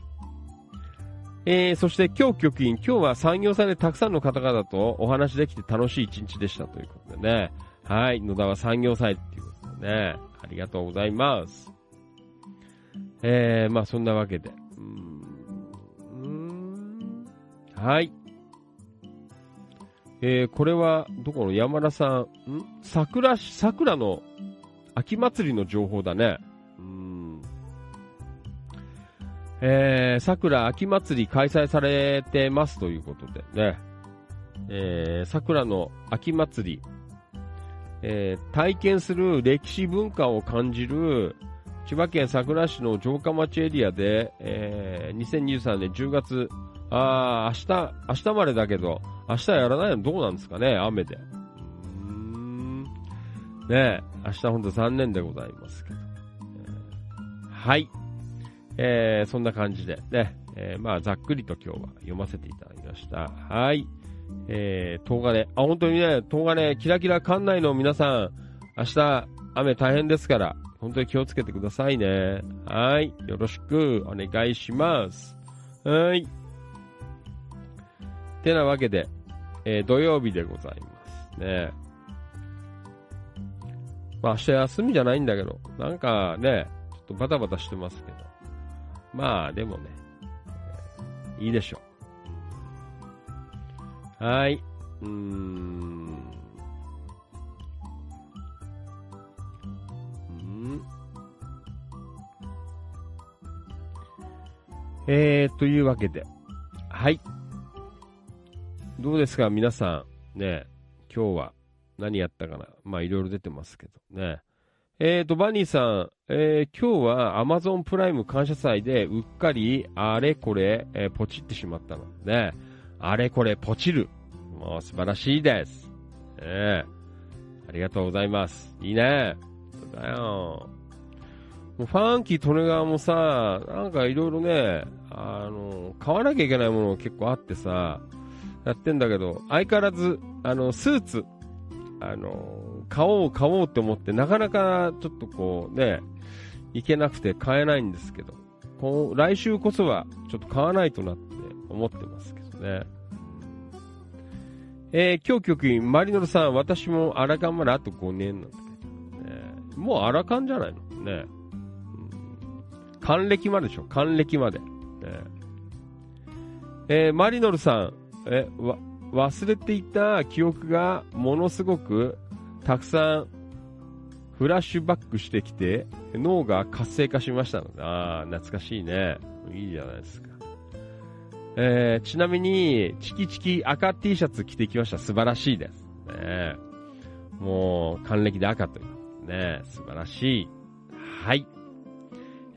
えー、そして今日局員、今日は産業祭でたくさんの方々とお話できて楽しい一日でしたということでね。はい。野田は産業祭っていうことでね。ありがとうございます。えー、まあそんなわけで。うん。はい。えー、これは、どこの山田さん、ん？桜、桜の秋祭りの情報だね。うん。えー、桜秋祭り開催されてますということでね。えー、桜の秋祭り、えー、体験する歴史文化を感じる千葉県佐倉市の城下町エリアで、えー、2023年10月、あ明日、明日までだけど、明日やらないのどうなんですかね雨で。ねえ、明日ほんと残念でございますけど。えー、はい。えー、そんな感じでね、えー、まあ、ざっくりと今日は読ませていただきました。はい。えー、東金。あ、本当にね、東金、キラキラ館内の皆さん、明日、雨大変ですから、本当に気をつけてくださいね。はい。よろしくお願いします。はい。てなわけで、えー、土曜日でございますね。まあ明日休みじゃないんだけど、なんかね、ちょっとバタバタしてますけど。まあでもね、いいでしょう。はい。うーん。うんえー、というわけで、はい。どうですか？皆さん、ね、今日は何やったかな？まあいろいろ出てますけどね。えーと、バニーさん、えー、今日は Amazon プライム感謝祭でうっかりあれこれ、えー、ポチってしまったので、あれこれポチる。もう素晴らしいです。えー、ありがとうございます。いいね。そうだよ。もうファンキー・トネガーもさ、なんかいろいろね、あの、買わなきゃいけないもの結構あってさ、やってんだけど、相変わらず、あの、スーツ、あの、買おう買おうって思って、なかなかちょっとこうね、いけなくて買えないんですけど、こう来週こそはちょっと買わないとなって思ってますけどね。えー、今日局員、マリノルさん、私もアラカンまであと5年なんだけど、ね、もうアラカンじゃないのね。うん、還暦まででしょ還暦まで。ね、えー、マリノルさん、え、わ、忘れていた記憶がものすごくたくさんフラッシュバックしてきて脳が活性化しましたので、ああ、懐かしいね。いいじゃないですか。えー、ちなみに、チキチキ赤 T シャツ着てきました。素晴らしいです。ね、もう、還暦で赤という。ね、素晴らしい。はい。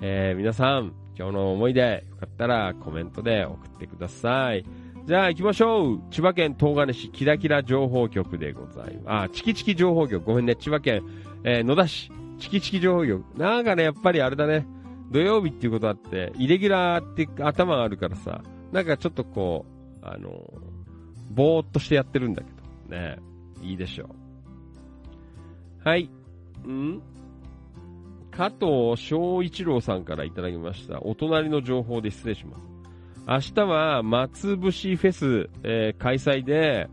えー、皆さん、今日の思い出、よかったらコメントで送ってください。じゃあ行きましょう。千葉県東金市キラキラ情報局でございます。あ、チキチキ情報局。ごめんね。千葉県、えー、野田市、チキチキ情報局。なんかね、やっぱりあれだね。土曜日っていうことあって、イレギュラーって頭があるからさ、なんかちょっとこう、あのー、ぼーっとしてやってるんだけど。ね。いいでしょう。はい。ん？加藤翔一郎さんからいただきました。お隣の情報で失礼します。明日は松伏フェス、えー、開催で、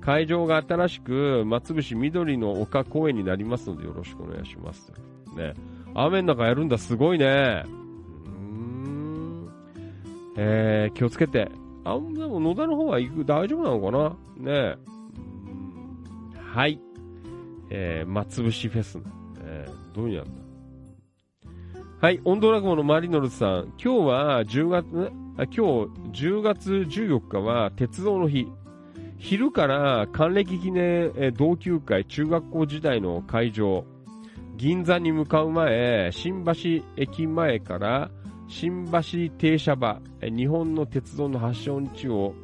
会場が新しく松伏緑の丘公園になりますのでよろしくお願いします。ね。雨の中やるんだ、すごいね。うーん。えー、気をつけて。あ、でも野田の方は行く、大丈夫なのかな？ねはい。えー、松伏フェス。えー、どういうやんだ？はい、オンドラゴンのマリノルさん。今日は10月、今日10月14日は鉄道の日。昼から還暦記念同級会中学校時代の会場。銀座に向かう前、新橋駅前から新橋停車場、日本の鉄道の発祥の地を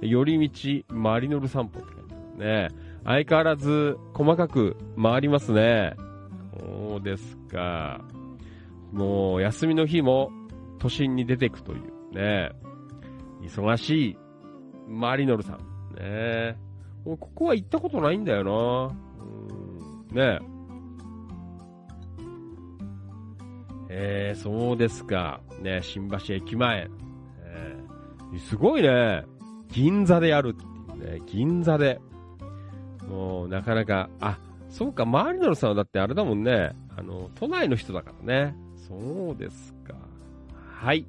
寄り道マリノル散歩って書いてあるね。相変わらず細かく回りますね。そうですか。もう休みの日も都心に出てくというね、忙しいマリノルさん。ねここは行ったことないんだよな。うんねえー、そうですか。ね新橋駅前。えー、すごいね。銀座でやるっていうね。銀座で。もう、なかなか、あ、そうか、マリノルさんはだってあれだもんね。あの、都内の人だからね。そうですか。はい。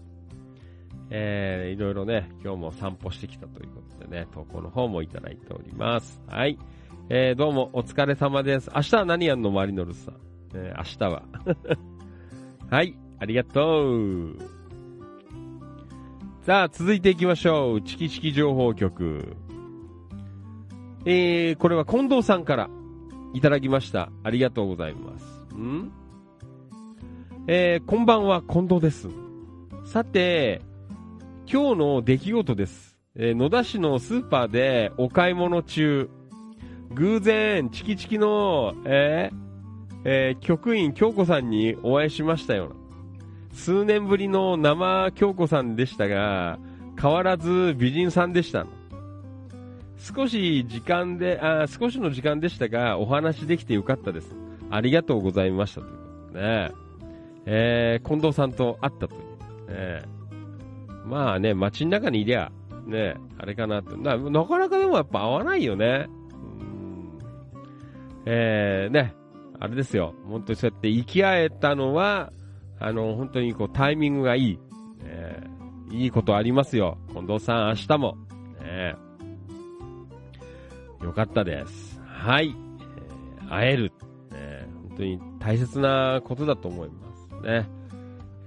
えー、いろいろね、今日も散歩してきたということでね、投稿の方もいただいております。はい。えー、どうもお疲れ様です。明日は何やんのマリノルさん？えー、明日は。[laughs] はい、ありがとう。さあ、続いていきましょう。チキチキ情報局。えー、これは近藤さんからいただきました。ありがとうございます。ん？えー、こんばんは、近藤です。さて、今日の出来事です。えー、野田市のスーパーでお買い物中、偶然、チキチキの、えー、えー、局員京子さんにお会いしましたよ。数年ぶりの生京子さんでしたが、変わらず美人さんでした少し時間で、あ少しの時間でしたが、お話できてよかったです。ありがとうございました。ということね。えー、近藤さんと会ったという。ね、まあね、街の中にいりゃ、ね、あれかなって。ななかなかでもやっぱ合わないよね。うんえー、ね、あれですよ。本当にそうやって生き合えたのは、あの、本当にこうタイミングがいい。えー、いいことありますよ。近藤さん、明日も。ね、よかったです。はい。えー、会える。ね、本当に大切なことだと思いますね。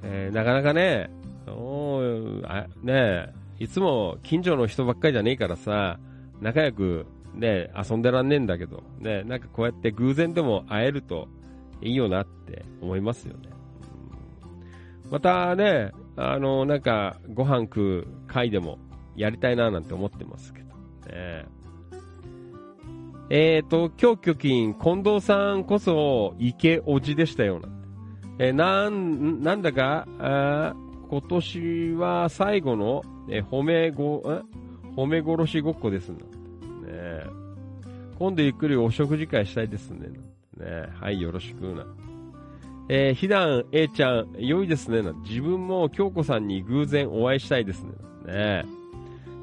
えー、なかなかね、おあねいつも近所の人ばっかりじゃねえからさ、仲良くね、遊んでらんねえんだけど、ね、なんかこうやって偶然でも会えるといいよなって思いますよね。またね、あの、なんかご飯食う会でもやりたいななんて思ってますけど。ね、えっ、ー、と、今日巨金、近藤さんこそ池おじでしたよな。えー、なん、なんだか、今年は最後の、え褒めご、え？褒め殺しごっこですね。ね今度ゆっくりお食事会したいですね。ねはい、よろしくな。えー、ひだん A ちゃん、良いですね。自分も京子さんに偶然お会いしたいですね。ね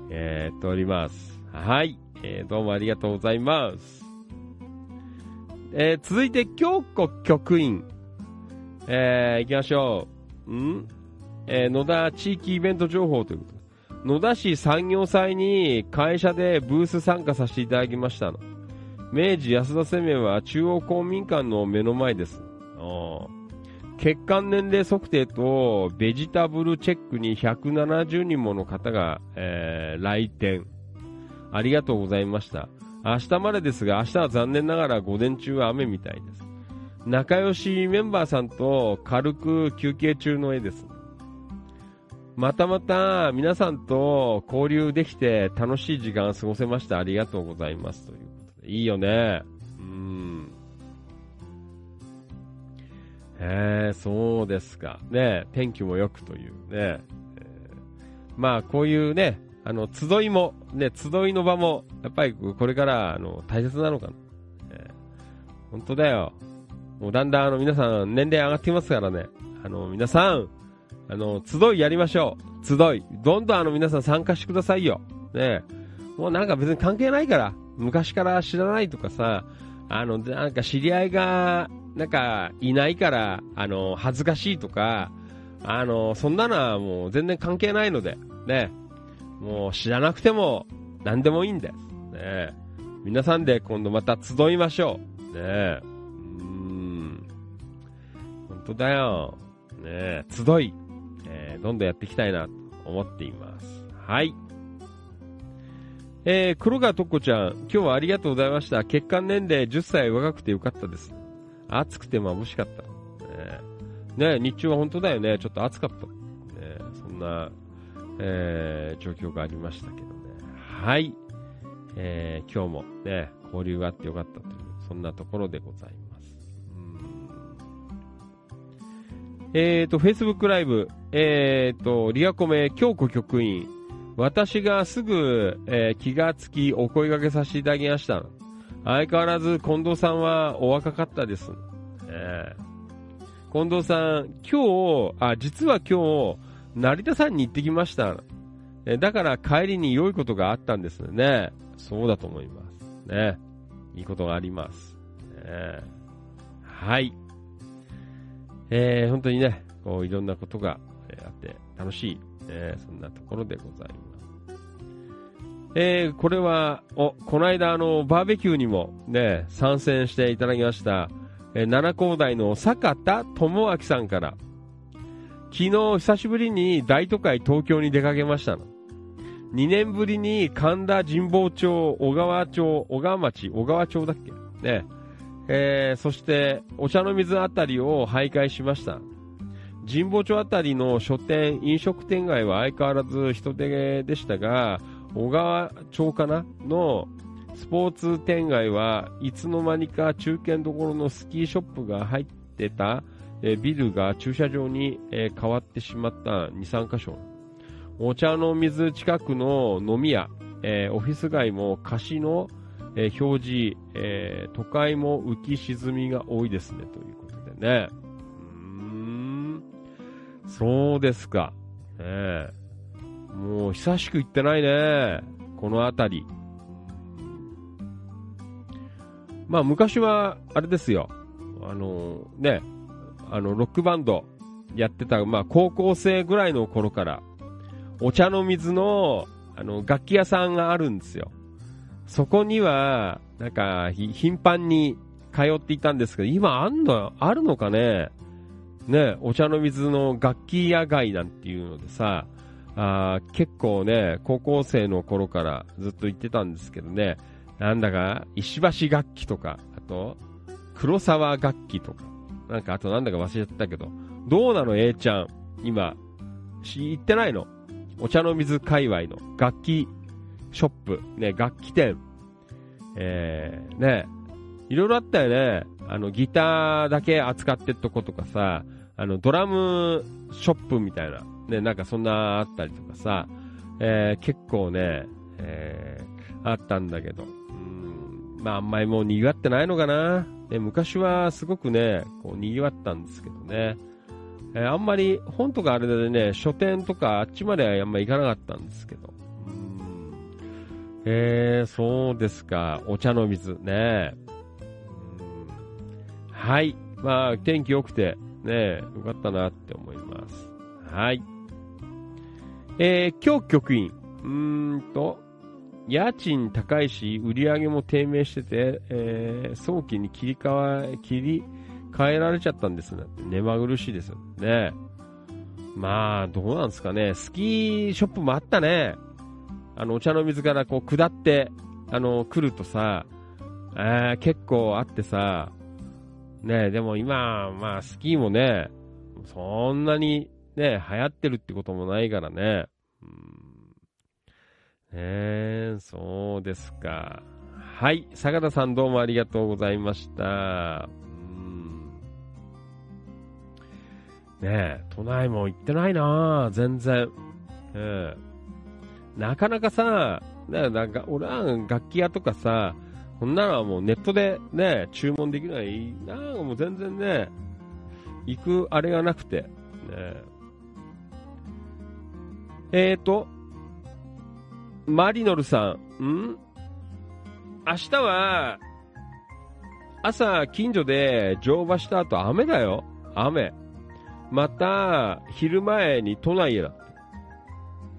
えー、っております。はい、えー、どうもありがとうございます。えー、続いて、京子局員。えー、行きましょう。ん？えー、野田地域イベント情報ということで。野田市産業祭に会社でブース参加させていただきましたの。明治安田生命は中央公民館の目の前です。血管年齢測定とベジタブルチェックに170人もの方が、えー、来店。ありがとうございました。明日までですが、明日は残念ながら午前中は雨みたいです。仲良しメンバーさんと軽く休憩中の絵です。またまた皆さんと交流できて楽しい時間過ごせました。ありがとうございます。ということで。いいよね。うん。へえ、そうですか。ね天気も良くというね。えー、まあ、こういうね、あの、集いも、ね、集いの場も、やっぱりこれから、あの、大切なのかな。えー、本当だよ。もうだんだんあの皆さん年齢上がってきますからね。あの、皆さん、あの、集いやりましょう。集い。どんどんあの皆さん参加してくださいよ。ねもうなんか別に関係ないから。昔から知らないとかさ、あの、なんか知り合いが、なんかいないから、あの、恥ずかしいとか、あの、そんなのはもう全然関係ないので、ね。もう知らなくても何でもいいんです。ね皆さんで今度また集いましょう。ねえうん。本当だよ。ね集い。え、どんどんやっていきたいなと思っています。はい。えー、黒川とっこちゃん、今日はありがとうございました。血管年齢10歳若くてよかったです。暑くて眩しかった。ね、ね日中は本当だよね。ちょっと暑かった。ね、そんな、えー、状況がありましたけどね。はい。えー、今日もね、交流があってよかったという、そんなところでございます。えっ、ー、と、Facebook ライブ、えっ、ー、と、リアコメ京子局員、私がすぐ、えー、気がつきお声掛けさせていただきました。相変わらず近藤さんはお若かったです。えー、近藤さん、今日、あ、実は今日、成田山に行ってきました。え、だから帰りに良いことがあったんですね。そうだと思います。ね。いいことがあります。ね、はい。えー、本当にね、こういろんなことが、えあって楽しい、え、そんなところでございます。えー、これは、お、この間あの、バーベキューにもね、参戦していただきました、えー、七高台の坂田智明さんから、昨日久しぶりに大都会東京に出かけましたの。2年ぶりに神田神保町、小川町、小川町、小川町だっけ？ね、えー、そしてお茶の水あたりを徘徊しました。神保町あたりの書店、飲食店街は相変わらず人手でしたが、小川町かなのスポーツ店街はいつの間にか中堅どころのスキーショップが入ってた、えビルが駐車場に、え変わってしまった2、3箇所。お茶の水近くの飲み屋、えー、オフィス街も貸しのえー、表示、えー、都会も浮き沈みが多いですね、ということでね。そうですか。ねえ。もう久しく行ってないね。この辺り。まあ昔は、あれですよ。あの、ね、あの、ロックバンドやってた、まあ高校生ぐらいの頃から、お茶の水の、あの、楽器屋さんがあるんですよ。そこには、なんか、頻繁に通っていたんですけど、今あんの、あるのかね？ね、お茶の水の楽器屋街なんていうのでさ、あ結構ね、高校生の頃からずっと行ってたんですけどね、なんだか、石橋楽器とか、あと、黒沢楽器とか、なんかあとなんだか忘れちゃったけど、どうなの A ちゃん、今、し、行ってないの？お茶の水界隈の楽器ショップ、ね、楽器店、えー、ね、いろいろあったよね。あの、ギターだけ扱ってっとことかさ、あの、ドラムショップみたいな、ね、なんかそんなあったりとかさ、えー、結構ね、えー、あったんだけど、うん、まああんまりもう賑わってないのかな。ね、昔はすごくね、こう賑わったんですけどね。えー、あんまり本とかあれでね、書店とかあっちまではあんま行かなかったんですけど。うんえー、そうですか。お茶の水ね。はい。まあ、天気良くて、ね、よかったなって思います。はい。えー、今日局員。うーんと、家賃高いし、売り上げも低迷してて、えー、早期に切り替え、切り替えられちゃったんですね。目まぐるしいですよね。まあ、どうなんですかね。スキーショップもあったね。あの、お茶の水からこう下って、あの、来るとさ、えー、結構あってさ、ねでも今、まあ、スキーもね、そんなにね、流行ってるってこともないからね。うん、ねそうですか。はい、坂田さんどうもありがとうございました。うんねえ、都内も行ってないな全然。ええなかなかさ、なんか、俺は楽器屋とかさ、こんなのはもうネットでね、注文できない。なんかもう全然ね、行くあれがなくて。ね、えーと、マリノルさん、ん？明日は、朝近所で乗馬した後雨だよ。雨。また、昼前に都内へだ。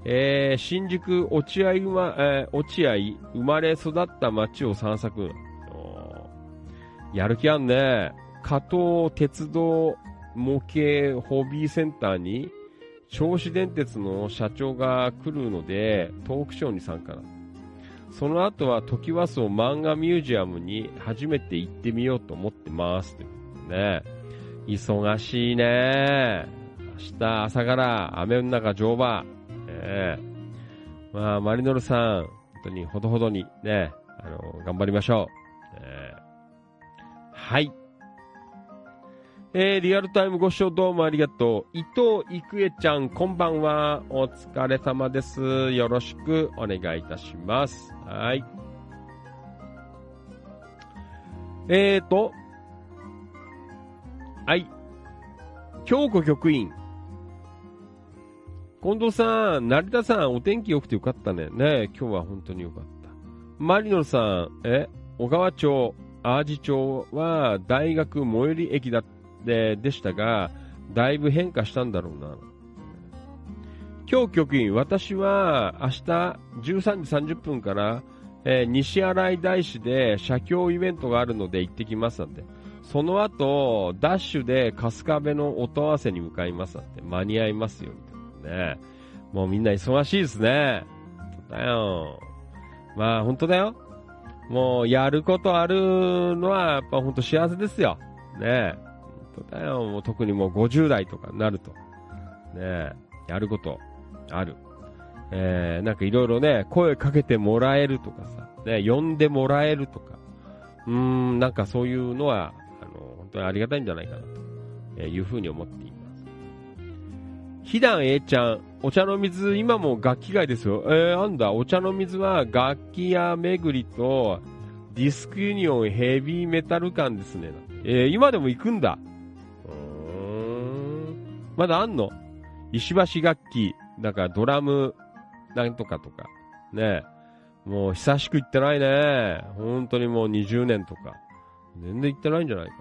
えー、新宿落合,、まえー、落合生まれ育った街を散策。やる気あんね。加藤鉄道模型ホビーセンターに銚子電鉄の社長が来るのでトークショーに参加。その後はトキワ荘漫画ミュージアムに初めて行ってみようと思ってます。ね。忙しいね。明日朝から雨の中乗馬。まあ、マリノルさん、本当にほどほどにね、あの、頑張りましょう。ね、はい。えー、リアルタイムご視聴どうもありがとう。伊藤郁恵ちゃん、こんばんは。お疲れ様です。よろしくお願いいたします。はい。えーと、はい。京子局員、近藤さん、成田さん、お天気良くてよかったね。ね今日は本当によかった。マリノルさん、え、小川町、淡路町は大学最寄り駅だででしたが、だいぶ変化したんだろうな。今日局員、私は明日13時30分から、えー、西新井大師で写経イベントがあるので行ってきますなんて。その後、ダッシュで春日部の音合わせに向かいますなんて。間に合いますよ。ね。もうみんな忙しいですね。だよ。まあ本当だよ。もうやることあるのはやっぱ本当幸せですよ。ね本当だよ。もう特にもう50代とかになると。ねやることある。えー、なんかいろいろね、声かけてもらえるとかさ、ね、呼んでもらえるとか、うーん、なんかそういうのは、あの、本当にありがたいんじゃないかなというふうに思ってい。ひだん A ちゃん、お茶の水、今も楽器街ですよ。えー、なんだ、お茶の水は楽器屋巡りと、ディスクユニオンヘビーメタル感ですね。えー、今でも行くんだ。うーん。まだあんの？石橋楽器、なんかドラム、なんとかとか、ね。もう久しく行ってないね。本当にもう20年とか。全然行ってないんじゃないか。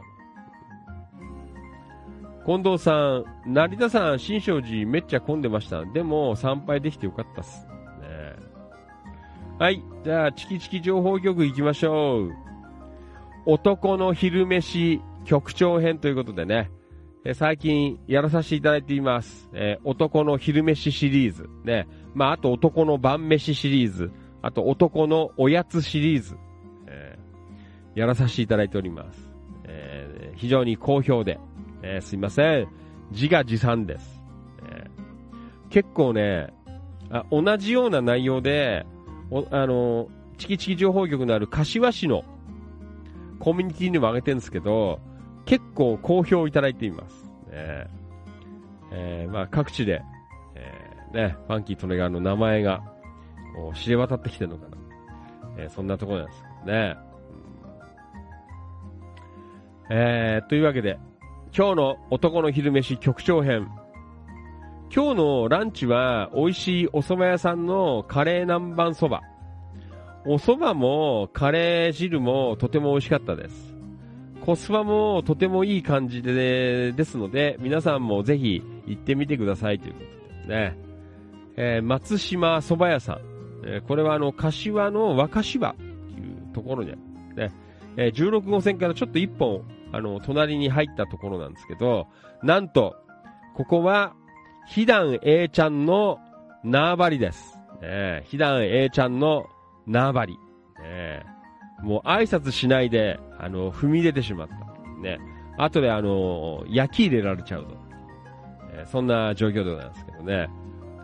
近藤さん、成田さん、新勝寺めっちゃ混んでました。でも、参拝できてよかったっす。ね、はい。じゃあ、チキチキ情報局行きましょう。男の昼飯局長編ということでね。え最近やらさせていただいています。えー、男の昼飯シリーズ。ね。まあ、あと男の晩飯シリーズ。あと男のおやつシリーズ。えー、やらさせていただいております。えー、非常に好評で。えすいません。自画自賛です。え結構ねあ、同じような内容で、あのチキチキ情報局のある柏市のコミュニティにも上げてるんですけど、結構好評いただいています。ねえー、まあ各地で、えー、ね、ファンキー・トネガの名前が、こう、知れ渡ってきてるのかな。えー、そんなところなんですけどね。えー、というわけで、今日の男の昼飯局長編。今日のランチは美味しいお蕎麦屋さんのカレー南蛮そば。お蕎麦もカレー汁もとても美味しかったです。コスパもとてもいい感じで、ですので、皆さんもぜひ行ってみてくださいということでね。えー、松島蕎麦屋さん。えー、これはあの、柏の若芝っていうところにある。ね。えー、16号線からちょっと一本、あの、隣に入ったところなんですけど、なんと、ここは、ひだん A ちゃんの縄張りです。ね、ひだん A ちゃんの縄張り。ねもう挨拶しないで、あの、踏み出てしまった。ね。後であの、焼き入れられちゃうと。えー、そんな状況でございますけどね。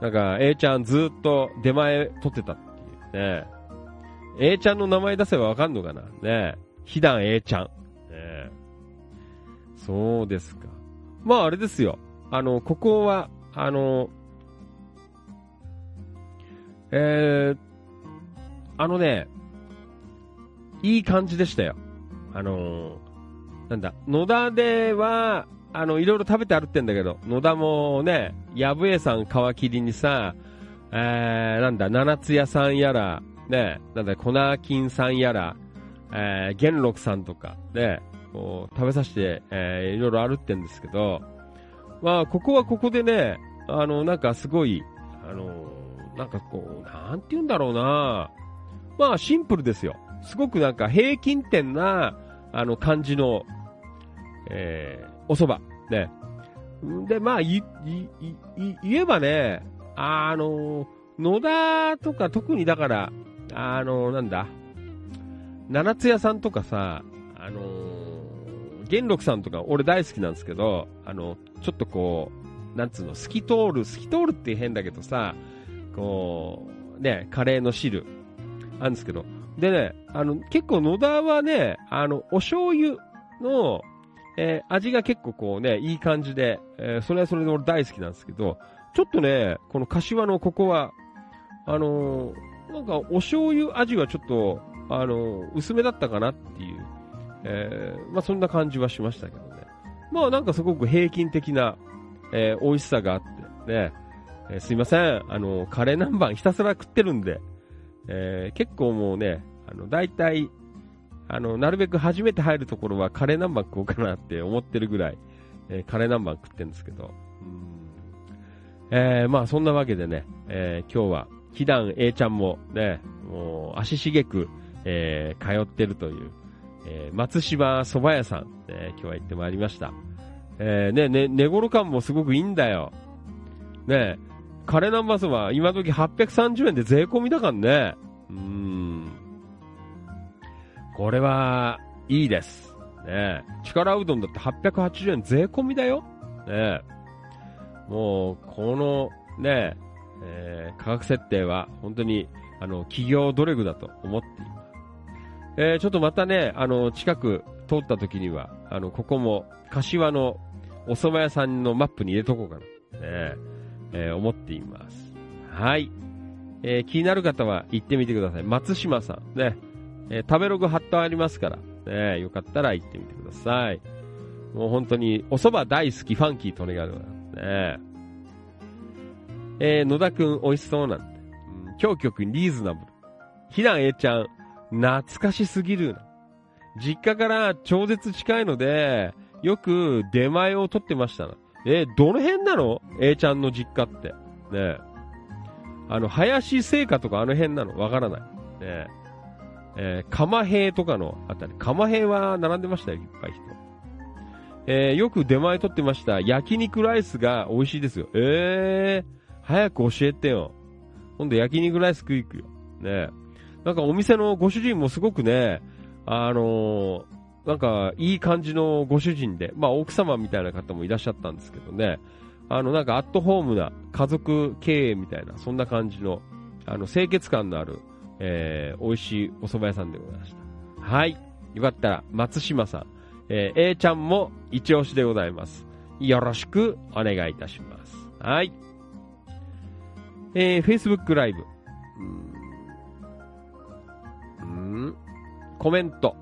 なんか、A ちゃんずっと出前取ってたっていうね。A ちゃんの名前出せばわかんのかなね。ひだん A ちゃん。そうですか。まああれですよ。あの、ここは、あの、えー、あのね、いい感じでしたよ。あの、なんだ、野田では、あの、いろいろ食べてあるってんだけど、野田もね、やぶえさん皮切りにさ、えー、なんだ、七つ屋さんやら、ね、なんだ、粉金さんやら、えー、元禄さんとか、ね、食べさせて、えー、いろいろあるってんですけど、まあ、ここはここでね、あの、なんかすごい、あの、なんかこう、なんて言うんだろうなまあ、シンプルですよ。すごくなんか平均点な、あの感じの、えー、お蕎麦。ね。で、まあ、い、い、い、言えばね、あの、野田とか特にだから、あの、なんだ、七つ屋さんとかさ、あの元禄さんとか俺大好きなんですけど、あの、ちょっとこう、なんつうの、透き通る、透き通るって変だけどさ、こう、ね、カレーの汁、あるんですけど、でね、あの、結構野田はね、あの、お醤油の、えー、味が結構こうね、いい感じで、えー、それはそれで俺大好きなんですけど、ちょっとね、この柏のここは、あのー、なんかお醤油味はちょっと、あの薄めだったかなっていう、えまあそんな感じはしましたけどね。まあなんかすごく平均的な、え美味しさがあって、ね、えすいません、あのカレー南蛮ひたすら食ってるんで、えー、結構もうね、あの、大体、あの、なるべく初めて入るところはカレー南蛮食おうかなって思ってるぐらい、えー、カレー南蛮食ってるんですけど、うん。えー、まあそんなわけでね、えー、今日は、ひだん A ちゃんもね、もう足しげく、えー、通ってるという、えー、松島蕎麦屋さん、ね、今日は行ってまいりました。えー、ね、ね、寝頃感もすごくいいんだよ。ね、カレー南蛮そば、今時830円で税込みだからね。うん。これは、いいです。ね力うどんだって880円税込みだよ。ねもう、この、ねえー、価格設定は、本当に、あの、企業努力だと思っています。えー、ちょっとまたね、あの、近く通った時には、あの、ここも、柏のお蕎麦屋さんのマップに入れとこうかな。ねえー、思っています。はい。えー、気になる方は行ってみてください。松島さん。ね。え、食べログ貼ってありますから。ね。よかったら行ってみてください。もう本当に、お蕎麦大好きファンキートネガルね。えー、野田くん美味しそうなんで。うん、京曲リーズナブル。ひなえちゃん、懐かしすぎるな。実家から超絶近いので、よく出前を取ってましたな。え、どの辺なの ?A ちゃんの実家って。ねあの、林製菓とかあの辺なの？わからない。ねえー、釜兵とかのあたり。釜兵は並んでましたよ、いっぱい人。えー、よく出前取ってました。焼肉ライスが美味しいですよ。えー、早く教えてよ。今度焼肉ライス食い行くよ。ねえなんかお店のご主人もすごくね、あのー、なんかいい感じのご主人で、まあ奥様みたいな方もいらっしゃったんですけどね、あのなんかアットホームな家族経営みたいな、そんな感じの、あの清潔感のある、えー、美味しいお蕎麦屋さんでございました。はい。よかったら、松島さん、えー、A ちゃんも一押しでございます。よろしくお願いいたします。はい。えー、Facebook ライブ。ん。コメント。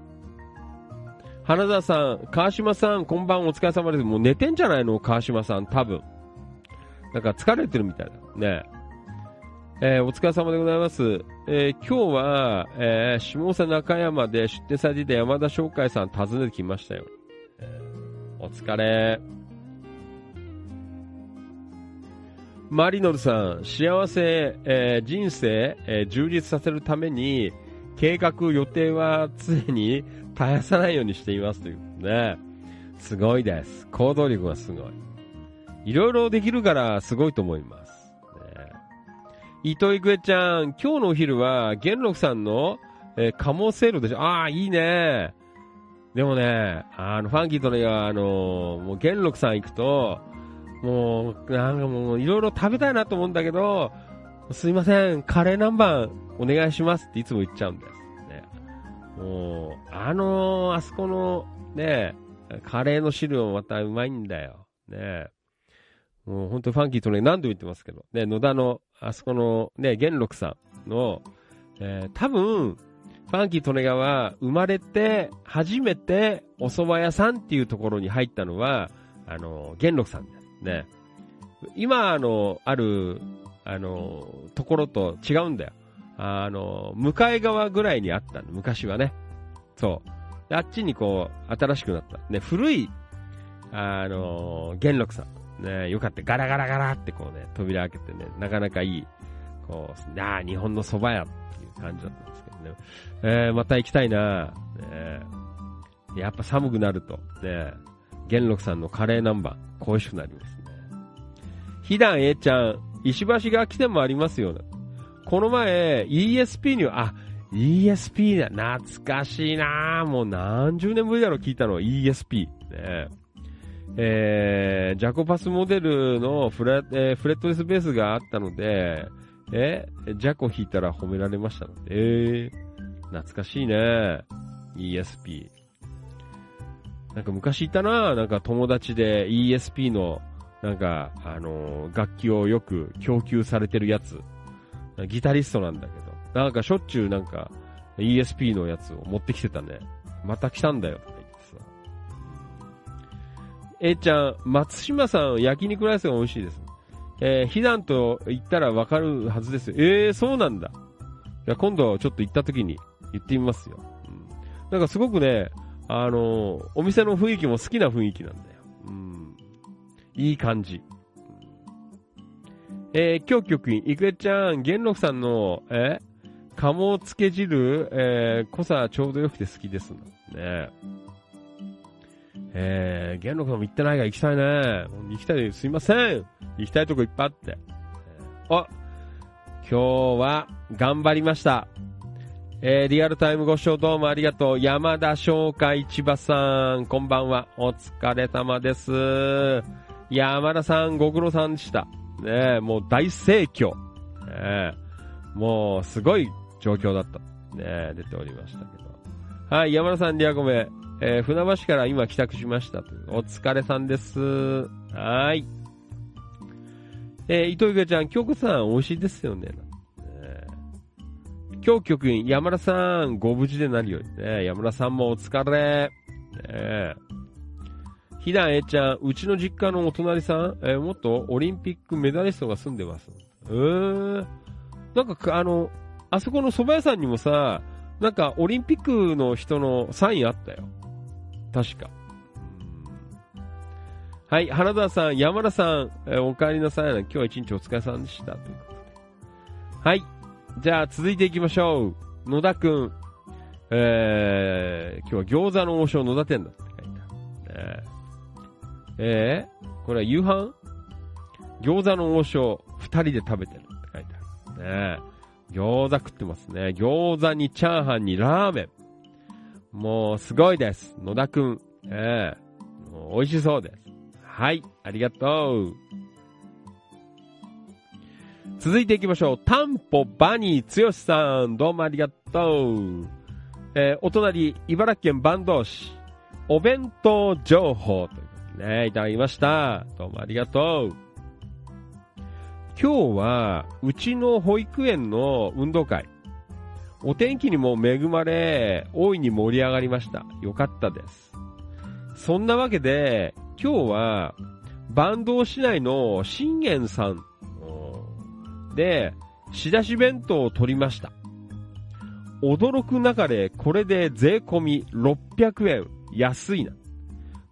花田さん、川島さん、こんばんお疲れ様です。もう寝てんじゃないの？川島さん、多分。なんか疲れてるみたいだ。ねえー、お疲れ様でございます。えー、今日は、えー、下瀬中山で出店されていた山田翔海さん訪ねてきましたよ。えー、お疲れ。マリノルさん、幸せ、えー、人生、えー、充実させるために、計画、予定は常に絶やさないようにしていますというね。すごいです。行動力がすごい。いろいろできるからすごいと思います。ね、糸井くえちゃん、今日のお昼は元禄さんの、えー、カモセールでしょ。ああ、いいね。でもね、あの、ファンキーとね、あのー、もう元禄さん行くと、もう、なんかもう、いろいろ食べたいなと思うんだけど、すいません、カレー南蛮お願いしますっていつも言っちゃうんです。ね、もう、あのー、あそこの、ね、カレーの汁もまたうまいんだよ。ね。もう本当ファンキーとね、何度言ってますけど、ね、野田の、あそこの、ね、元禄さんの、えー、多分、ファンキー・トネガは生まれて初めてお蕎麦屋さんっていうところに入ったのは、あの、元禄さんだよね。今、あの、ある、あの、ところと違うんだよ。あの、向かい側ぐらいにあったの、昔はね。そう。あっちにこう、新しくなった。ね、古い、あの、元禄さん。ね、よかった。ガラガラガラってこうね、扉開けてね、なかなかいい、こう、ああ、日本の蕎麦屋っていう感じだったんですけどね。えー、また行きたいなねやっぱ寒くなると、ね、元禄さんのカレー南蛮、恋しくなりますね。ひだんえいちゃん、石橋が来てもありますよ、この前、ESP には、あ、ESP だ。懐かしいなもう何十年ぶりだろ、聞いたの。ESP。ねえー、ジャコパスモデルのフレ,、えー、フレットレスベースがあったので、えジャコ弾いたら褒められましたので、えー、懐かしいね。ESP。なんか昔いたななんか友達で ESP の、なんか、あのー、楽器をよく供給されてるやつ。ギタリストなんだけど、なんかしょっちゅうなんか ESP のやつを持ってきてたね。また来たんだよとか言ってさ。えー、ちゃん、松島さん焼肉ライスが美味しいです。えー、避難と言ったらわかるはずですよ。えー、そうなんだ。いや、今度ちょっと行った時に言ってみますよ。うん。なんかすごくね、あのー、お店の雰囲気も好きな雰囲気なんだよ。うん。いい感じ。えー、今日局員、いくえちゃん、元禄さんの、え鴨つけ汁、えー、濃さちょうどよくて好きですの。ねえー、元禄さんも行ってないから行きたいね。行きたいですいません。行きたいとこいっぱいあって。あ、今日は頑張りました。えー、リアルタイムご視聴どうもありがとう。山田翔海千葉さん、こんばんは。お疲れ様です。山田さん、ご苦労さんでした。ねえもう大盛況。ねえもうすごい状況だった。ねえ出ておりましたけど。はい、山田さん、リアコメ。えー、船橋から今帰宅しました。お疲れさんです。はい。えー、糸井ちゃん、京子さん、美味しいですよね。ね今日局員、山田さん、ご無事でなるようにね。山田さんもお疲れ。ねえひだえちゃん、うちの実家のお隣さん、えー、元オリンピックメダリストが住んでます。えー。なんか、あの、あそこの蕎麦屋さんにもさ、なんかオリンピックの人のサインあったよ。確か。はい、花田さん、山田さん、えー、お帰りなさい。今日は一日お疲れ様でした。ということで。はい。じゃあ、続いていきましょう。野田くん。えー、今日は餃子の王将野田店だって。えー、これは夕飯？餃子の王将、二人で食べてるって書いてある。ね餃子食ってますね。餃子にチャーハンにラーメン。もう、すごいです。野田くん。ええー、美味しそうです。はい、ありがとう。続いていきましょう。タンポバニーつよしさん、どうもありがとう。えー、お隣、茨城県坂東市、お弁当情報というね、いただきました。どうもありがとう。今日は、うちの保育園の運動会。お天気にも恵まれ、大いに盛り上がりました。よかったです。そんなわけで、今日は、坂東市内の信玄さんで、仕出し弁当を取りました。驚く中で、これで税込み600円。安いな。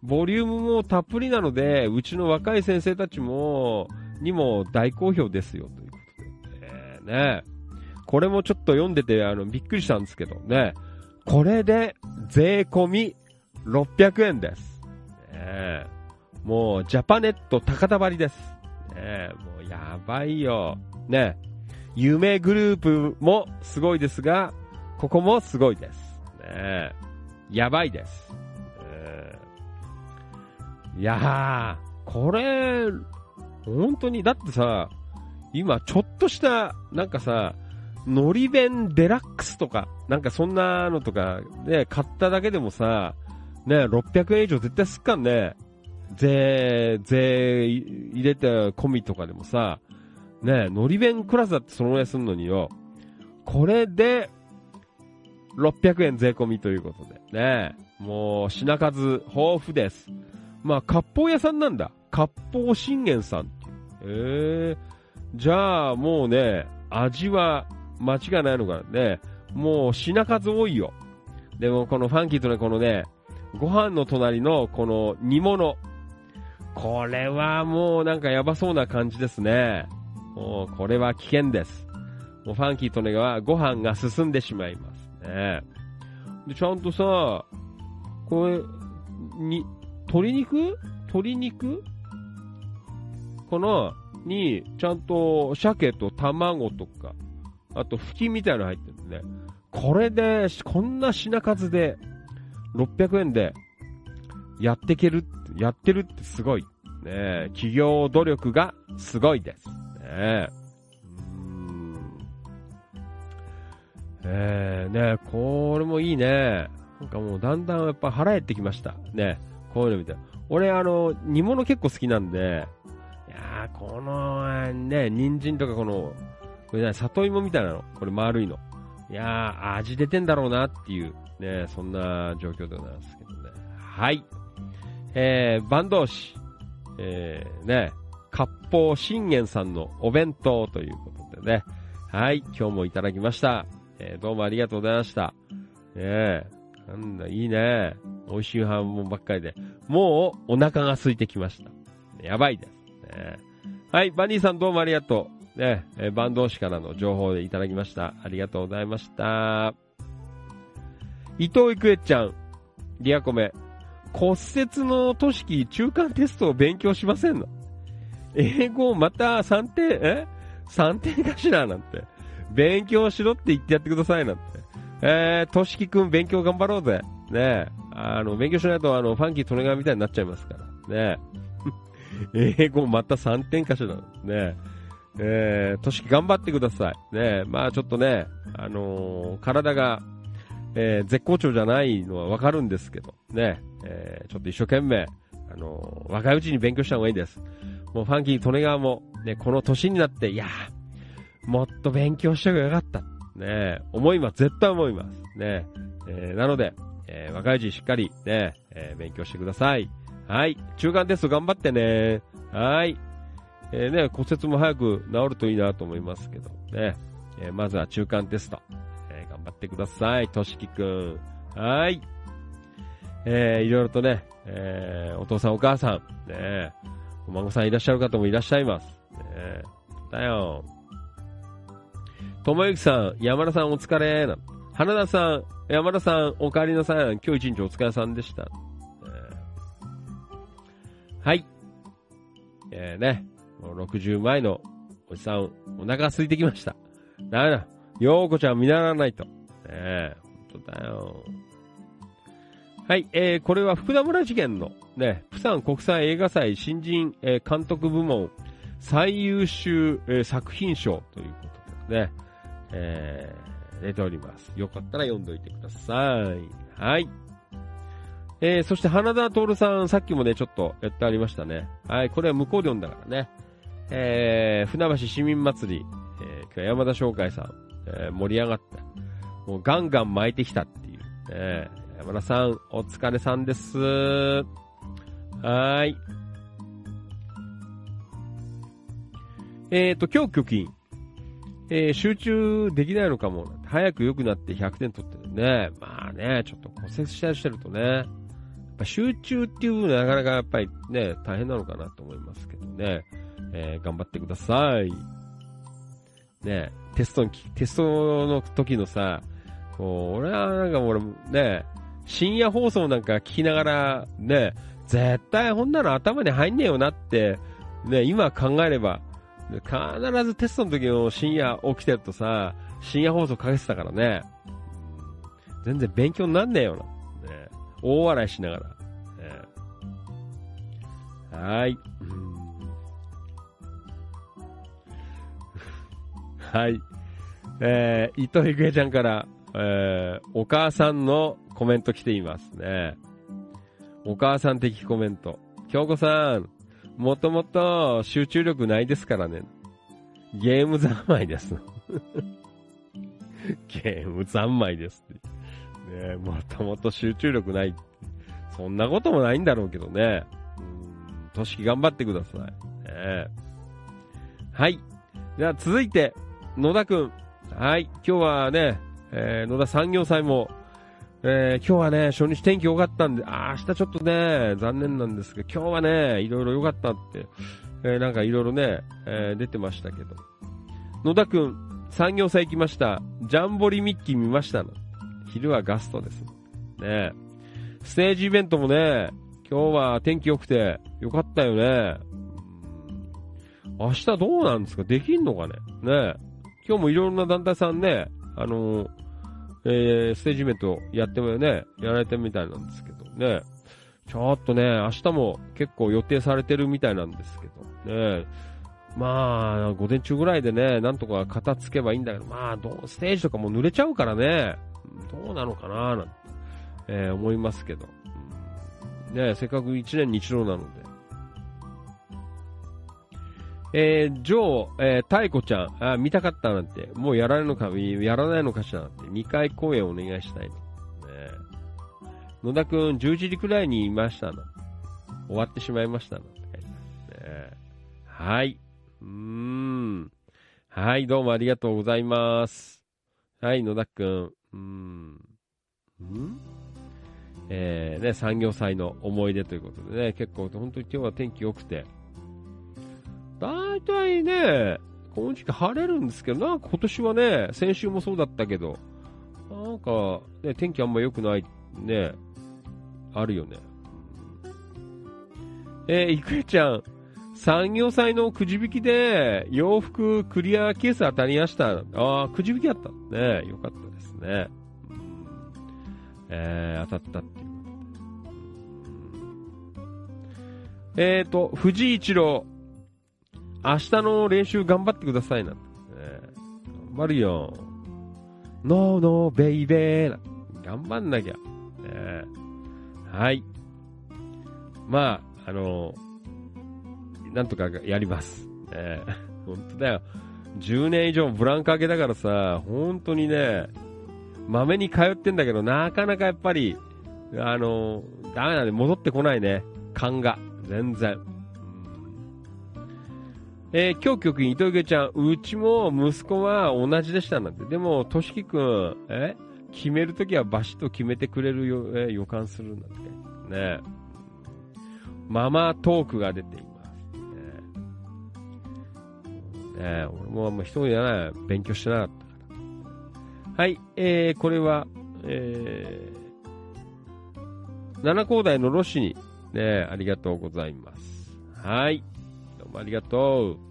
ボリュームもたっぷりなので、うちの若い先生たちも、にも大好評ですよ、ということで。えー、ねこれもちょっと読んでて、あの、びっくりしたんですけどね。これで、税込み600円です。ねもう、ジャパネット高田張りです。ねもう、やばいよ。ね夢グループもすごいですが、ここもすごいです。ねやばいです。いやー、これ、本当に、だってさ、今ちょっとした、なんかさ、のり弁デラックスとか、なんかそんなのとか、ね、買っただけでもさ、ね、600円以上絶対すっかんね。税、税入れて込みとかでもさ、ね、のり弁クラスだってそのぐらいすんのによ。これで、600円税込みということで。ね、もう品数豊富です。まあ、割烹屋さんなんだ。割烹信玄さん。ええー、じゃあもうね、味は間違いないのかね。もう品数多いよ。でもこのファンキーとね、このね、ご飯の隣のこの煮物。これはもうなんかやばそうな感じですね。もうこれは危険です。もうファンキーとねはご飯が進んでしまいますね。で、ちゃんとさ、これ、に、鶏肉？鶏肉？この、に、ちゃんと鮭と卵とか、あと、ふきみたいなの入ってるんでね。これで、こんな品数で、600円で、やっていける、やってるってすごい。ね企業努力がすごいです。ねうん。えー、ねこれもいいね。なんかもうだんだんやっぱ腹減ってきました。ねこういうの見て。俺あの、煮物結構好きなんで、いやー、この、ね、人参とかこの、これね、里芋みたいなの。これ丸いの。いやー、味出てんだろうなっていう、ね、そんな状況でございますけどね。はい。えー、坂東市、えー、ね、割烹信玄さんのお弁当ということでね。はい、今日もいただきました。えー、どうもありがとうございました。ねなんだ、いいね。美味しい飯もばっかりで。もう、お腹が空いてきました。やばいです。ね、はい、バニーさんどうもありがとう。ね、えー、バンド氏からの情報でいただきました。ありがとうございました。伊藤郁恵ちゃん、リアコメ、骨折の都市中間テストを勉強しませんの？英語また3点、え ?3 点かしら？なんて。勉強しろって言ってやってくださいなんて。えー、としきくん勉強頑張ろうぜ。ねあの、勉強しないとあの、ファンキー利根川みたいになっちゃいますから。ね [laughs] 英語また3点かしら。ねえー、としき頑張ってください。ねまあちょっとね、あのー、体が、えー、絶好調じゃないのはわかるんですけど、ね、えー、ちょっと一生懸命、あのー、若いうちに勉強した方がいいです。もうファンキー利根川も、ね、この年になって、いやもっと勉強しとけばよかった。ね、思います。絶対思います。ね、えー、なので、えー、若いうちにしっかりね、えー、勉強してください。はい。中間テスト頑張ってね。はい。えー、ね、骨折も早く治るといいなと思いますけど、ね。えー、まずは中間テスト、えー、頑張ってください、としきくん。はい。えー、いろいろとね、えー、お父さんお母さん、ね、お孫さんいらっしゃる方もいらっしゃいます。ね、だよ。ともゆきさん、山田さんお疲れな。花田さん、山田さんお帰りなさい。今日一日お疲れさんでした。はい。えー、ね、もう60前のおじさん、お腹空いてきました。だめだ。ようこちゃん見習わないと。ねえ、ほんとだよ。はい、えー、これは福田村事件の、ね、プサン国際映画祭新人、えー、監督部門最優秀、えー、作品賞ということでね、えー、出ております。よかったら読んどいてください。はい。えー、そして花田徹さん、さっきもね、ちょっとやってありましたね。はい、これは向こうで読んだからね。えー、船橋市民祭り、えー、今日は山田商会さん、えー、盛り上がって、もうガンガン巻いてきたっていう。えー、山田さん、お疲れさんです。はーい。えっ、ー、と、今日貯金。えー、集中できないのかも。早く良くなって100点取ってるね。まあね、ちょっと骨折したりしてるとね。やっぱ集中っていう部分でなかなかやっぱりね、大変なのかなと思いますけどね。えー、頑張ってください。ねテストに、テストの時のさ、こう、俺はなんか俺、ね、深夜放送なんか聞きながら、ね、絶対こんなの頭に入んねえよなって、ね、今考えれば、必ずテストの時の深夜起きてるとさ、深夜放送かけてたからね、全然勉強になんねえよな。大笑いしながら。えー、はい。はい。えー、糸井ぐえちゃんから、えー、お母さんのコメント来ていますね。お母さん的コメント。京子さん、もともと集中力ないですからね。ゲーム三昧です。[laughs] ゲーム三昧ですって。ねもともと集中力ない。そんなこともないんだろうけどね。うん、としき頑張ってください。ね、はい。では続いて、野田くん。はい。今日はね、えー、野田産業祭も、えー、今日はね、初日天気良かったんで、あ明日ちょっとね、残念なんですけど、今日はね、いろいろ良かったって、えー、なんかいろいろね、えー、出てましたけど。野田くん、産業祭行きました。ジャンボリミッキー見ましたの。昼はガストです。ねステージイベントもね、今日は天気良くてよかったよね。明日どうなんですか？できんのかね？ね今日もいろんな団体さんね、あのー、えー、ステージイベントやってもね、やられてるみたいなんですけどね。ちょっとね、明日も結構予定されてるみたいなんですけどね。まあ、午前中ぐらいでね、なんとか片付けばいいんだけど、まあ、どう、ステージとかも濡れちゃうからね。どうなのかななんて、えー、思いますけど。ねせっかく一年に一度なので。えー、ジョー、えー、タイコちゃん、あ、見たかったなんて、もうやらないのか、やらないのかしらなんて、2回公演お願いしたい。ね、野田くん、10時くらいにいましたな。終わってしまいましたな。ね、はい。うーん。はい、どうもありがとうございます。はい、野田くん。うん。ん？えー、ね、産業祭の思い出ということでね、結構本当に今日は天気良くて、だいたいね、この時期晴れるんですけど、なんか今年はね、先週もそうだったけど、なんか、ね、天気あんま良くない、ね、あるよね。えー、いくえちゃん、産業祭のくじ引きで洋服クリアケース当たりました。ああ、くじ引きだった。ねよかったです。ね。えー、当たったっていう。えーと、藤井一郎、明日の練習頑張ってくださいな。え、頑張るよ。ノーノーベイベー。頑張んなきゃ。え、はい。まあ、あの、なんとかやります。えー、[laughs] 本当だよ。10年以上ブランク明けだからさ、本当にね、まめに通ってんだけど、なかなかやっぱり、あの、ダメなんで戻ってこないね。勘が。全然。えー、今日局員、糸池ちゃん、うちも息子は同じでしたなんて。でも、としきくん、え決めるときはバシッと決めてくれるよ、えー、予感するなんて。ねママトークが出ています。ねね俺もあんま一人じゃない、勉強してなかったから。はい、えー、これは、えー、七高台のロシに、ねありがとうございます。はい。うもありがとう。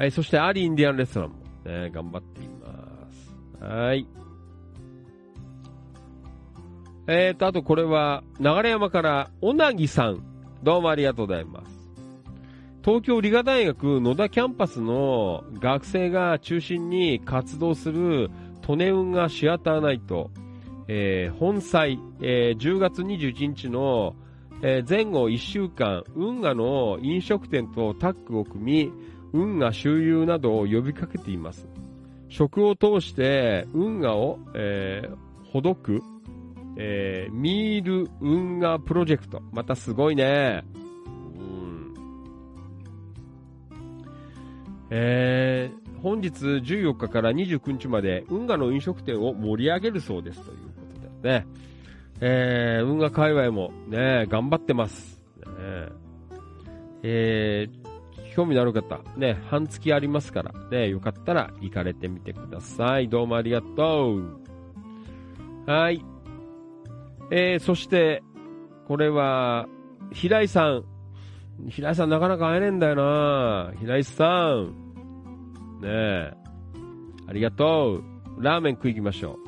はい、そしてアリインディアンレストランも、ね、頑張っています。はい。えーと、あとこれは、流山から、小なぎさん。どうもありがとうございます。東京理科大学野田キャンパスの学生が中心に活動する利根運河シアターナイト、えー、本祭、えー、10月21日の、えー、前後1週間、運河の飲食店とタッグを組み、運河周遊などを呼びかけています。食を通して運河を、えー、ほどく、えー、ミール運河プロジェクト。またすごいね。うん。えー、本日14日から29日まで運河の飲食店を盛り上げるそうですということでね。えー、運河界隈もね、頑張ってます。ね、えー、興味のある方、ね、半月ありますから、ね、よかったら行かれてみてください。どうもありがとう。はい。えー、そして、これは、平井さん。平井さんなかなか会えねえんだよな平井さん。ねえ。ありがとう。ラーメン食い行きましょ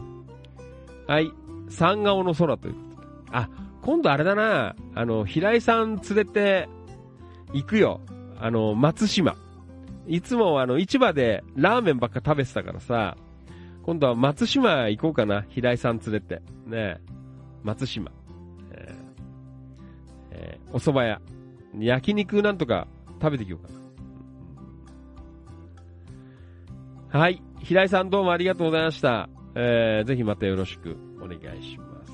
う。はい。三顔の空ということで。あ、今度あれだなあの、平井さん連れて行くよ。あの、松島。いつもあの、市場でラーメンばっか食べてたからさ、今度は松島行こうかな。平井さん連れて。ね。松島、ええー、お蕎麦屋、焼肉なんとか食べてきようかな。はい。平井さんどうもありがとうございました。えー、ぜひまたよろしくお願いします。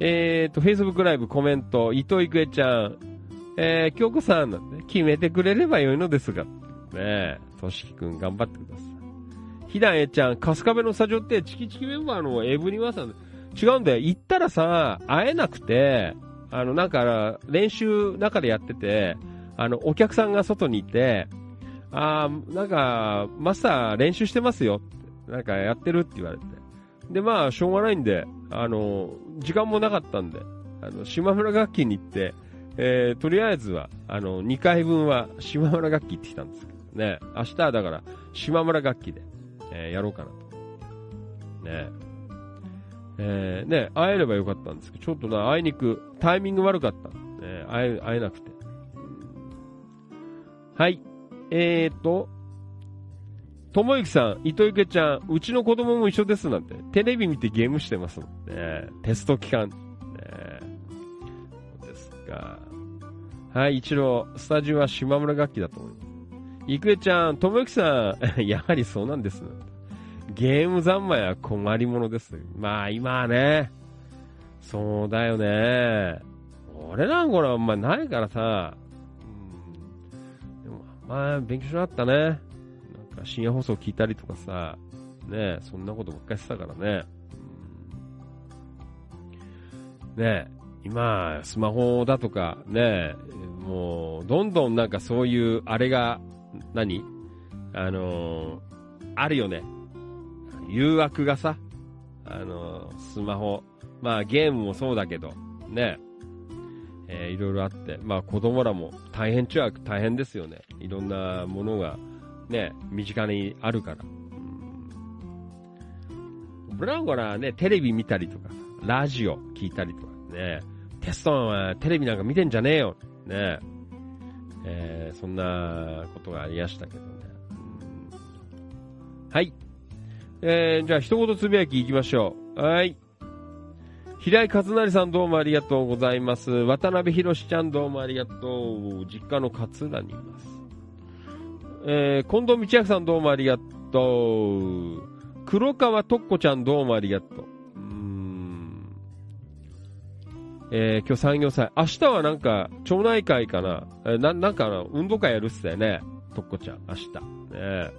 えーと、Facebook ライブコメント、糸井くえちゃん、えー、京子さん、決めてくれればよいのですが、ねえ、としきくん頑張ってください。ひだえちゃん、春日部のスタジオってチキチキメンバーのエブリワさん、違うんだよ。行ったらさ、会えなくて、あの、なんか、練習中でやってて、あの、お客さんが外にいて、あー、なんか、マスター練習してますよって、なんかやってるって言われて。で、まあ、しょうがないんで、あの、時間もなかったんで、あの、島村楽器に行って、えー、とりあえずは、あの、2回分は島村楽器行ってきたんですけどね。明日はだから、島村楽器で。えー、やろうかなと。ねえー、ね会えればよかったんですけど、ちょっとな、会いに行く、タイミング悪かった。ね会え、会えなくて。はい。えーと、ともゆきさん、糸池ちゃん、うちの子供も一緒ですなんて、テレビ見てゲームしてますもんね。テスト期間。ねそうですか。はい、一郎、スタジオは島村楽器だと思います。いくえちゃん、ともゆきさん、[laughs] やはりそうなんです。ゲーム三昧は困り者です。まあ今はね、そうだよね。俺なんかあんまないからさ、まあ勉強しなかったね。なんか深夜放送聞いたりとかさ、ねそんなことばっかりしてたからね。うん、ね今、スマホだとか、ねもう、どんどんなんかそういう、あれが何？あのー、あるよね。誘惑がさ、あのー、スマホ、まあゲームもそうだけど、ね、えー、いろいろあって、まあ子供らも大変っちゃ大変ですよね。いろんなものが、ね、身近にあるから。ブランコらね、テレビ見たりとか、ラジオ聞いたりとかね、テストはテレビなんか見てんじゃねえよ。ね、えー、そんなことがありましたけどね。はい。えー、じゃあ一言つぶやき行きましょう。はい。平井和成さんどうもありがとうございます。渡辺博ちゃんどうもありがとう。実家の勝浦にいます。えー、近藤道明さんどうもありがとう。黒川とっこちゃんどうもありがとう。うん。えー、今日産業祭。明日はなんか、町内会かな。えー、な、なんか運動会やるっすよね。とっこちゃん、明日。ね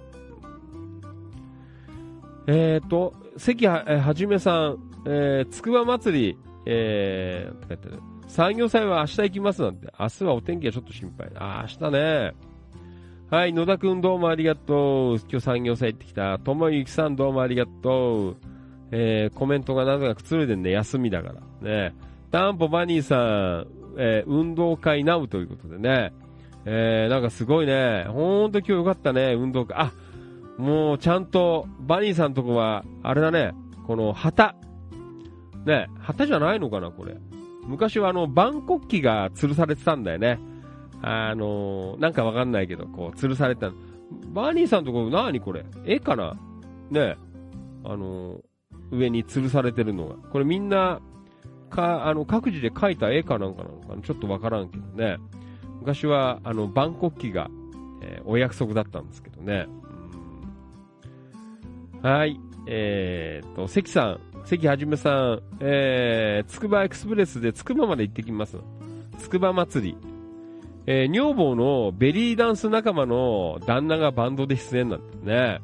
えーと、関は、えはじめさん、えー、つくば祭り、えー、ってる。産業祭は明日行きますなんて。明日はお天気がちょっと心配。あ、明日ね。はい、野田くんどうもありがとう。今日産業祭行ってきた。ともゆきさんどうもありがとう。えー、コメントがなぜかくつろいでんね、休みだから。ね。タンポバニーさん、えー、運動会ナウということでね。えー、なんかすごいね。ほんと今日よかったね、運動会。あ、もうちゃんと、バニーさんとこは、あれだね、この旗。ね、旗じゃないのかな、これ。昔はあの、万国旗が吊るされてたんだよね。あのー、なんかわかんないけど、こう、吊るされてた。バーニーさんとこ、何これ？絵かな？ねあのー、上に吊るされてるのが。これみんな、か、あの、各自で描いた絵かなんかなのかな？ちょっとわからんけどね。昔は、あの、万国旗が、えー、お約束だったんですけどね。はい。えー、と、関さん、関はじめさん、えー、つくばエクスプレスでつくばまで行ってきます。つくば祭り。えー、女房のベリーダンス仲間の旦那がバンドで出演なんですね。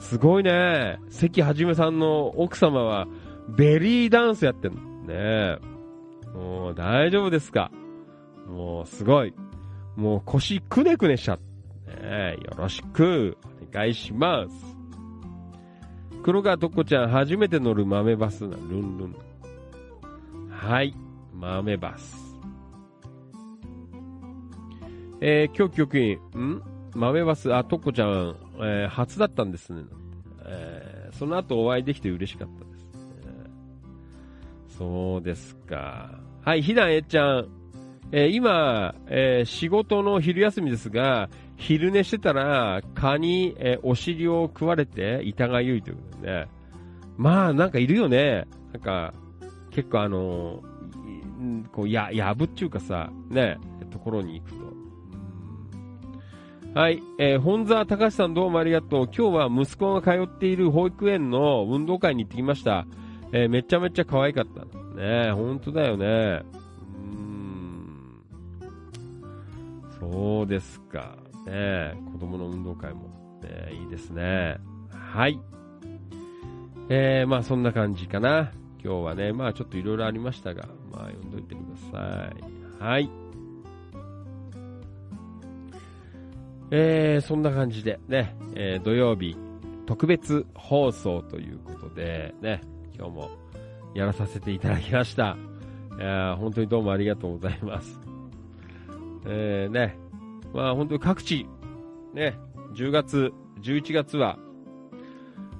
すごいね。関はじめさんの奥様はベリーダンスやってんの。ねもう大丈夫ですかもうすごい。もう腰くねくねしちゃって。ねよろしくお願いします。黒川とっこちゃん初めて乗る豆バスな、ルンルン。はい、豆バス。えー、今日局員、ん？豆バス、あ、とっこちゃん、えー、初だったんですね。えー、その後お会いできて嬉しかったです、そうですか。はい、ひなえちゃん。えー、今、えー、仕事の昼休みですが、昼寝してたら、蚊に、えー、お尻を食われて、痛がゆいということでね。まあ、なんかいるよね。なんか、結構あのこう、や、やぶっていうかさ、ね、ところに行くと。はい、えー、本沢隆さんどうもありがとう。今日は息子が通っている保育園の運動会に行ってきました。えー、めちゃめちゃ可愛かった。ね本当だよね。そうですか。ね子供の運動会も、ね、いいですね。はい。えー、まあそんな感じかな。今日はね、まあちょっといろいろありましたが、まあ読んどいてください。はい。えー、そんな感じでね、えー、土曜日特別放送ということでね、今日もやらさせていただきました。いや本当にどうもありがとうございます。えー、ね、まあ本当に各地、ね、10月、11月は、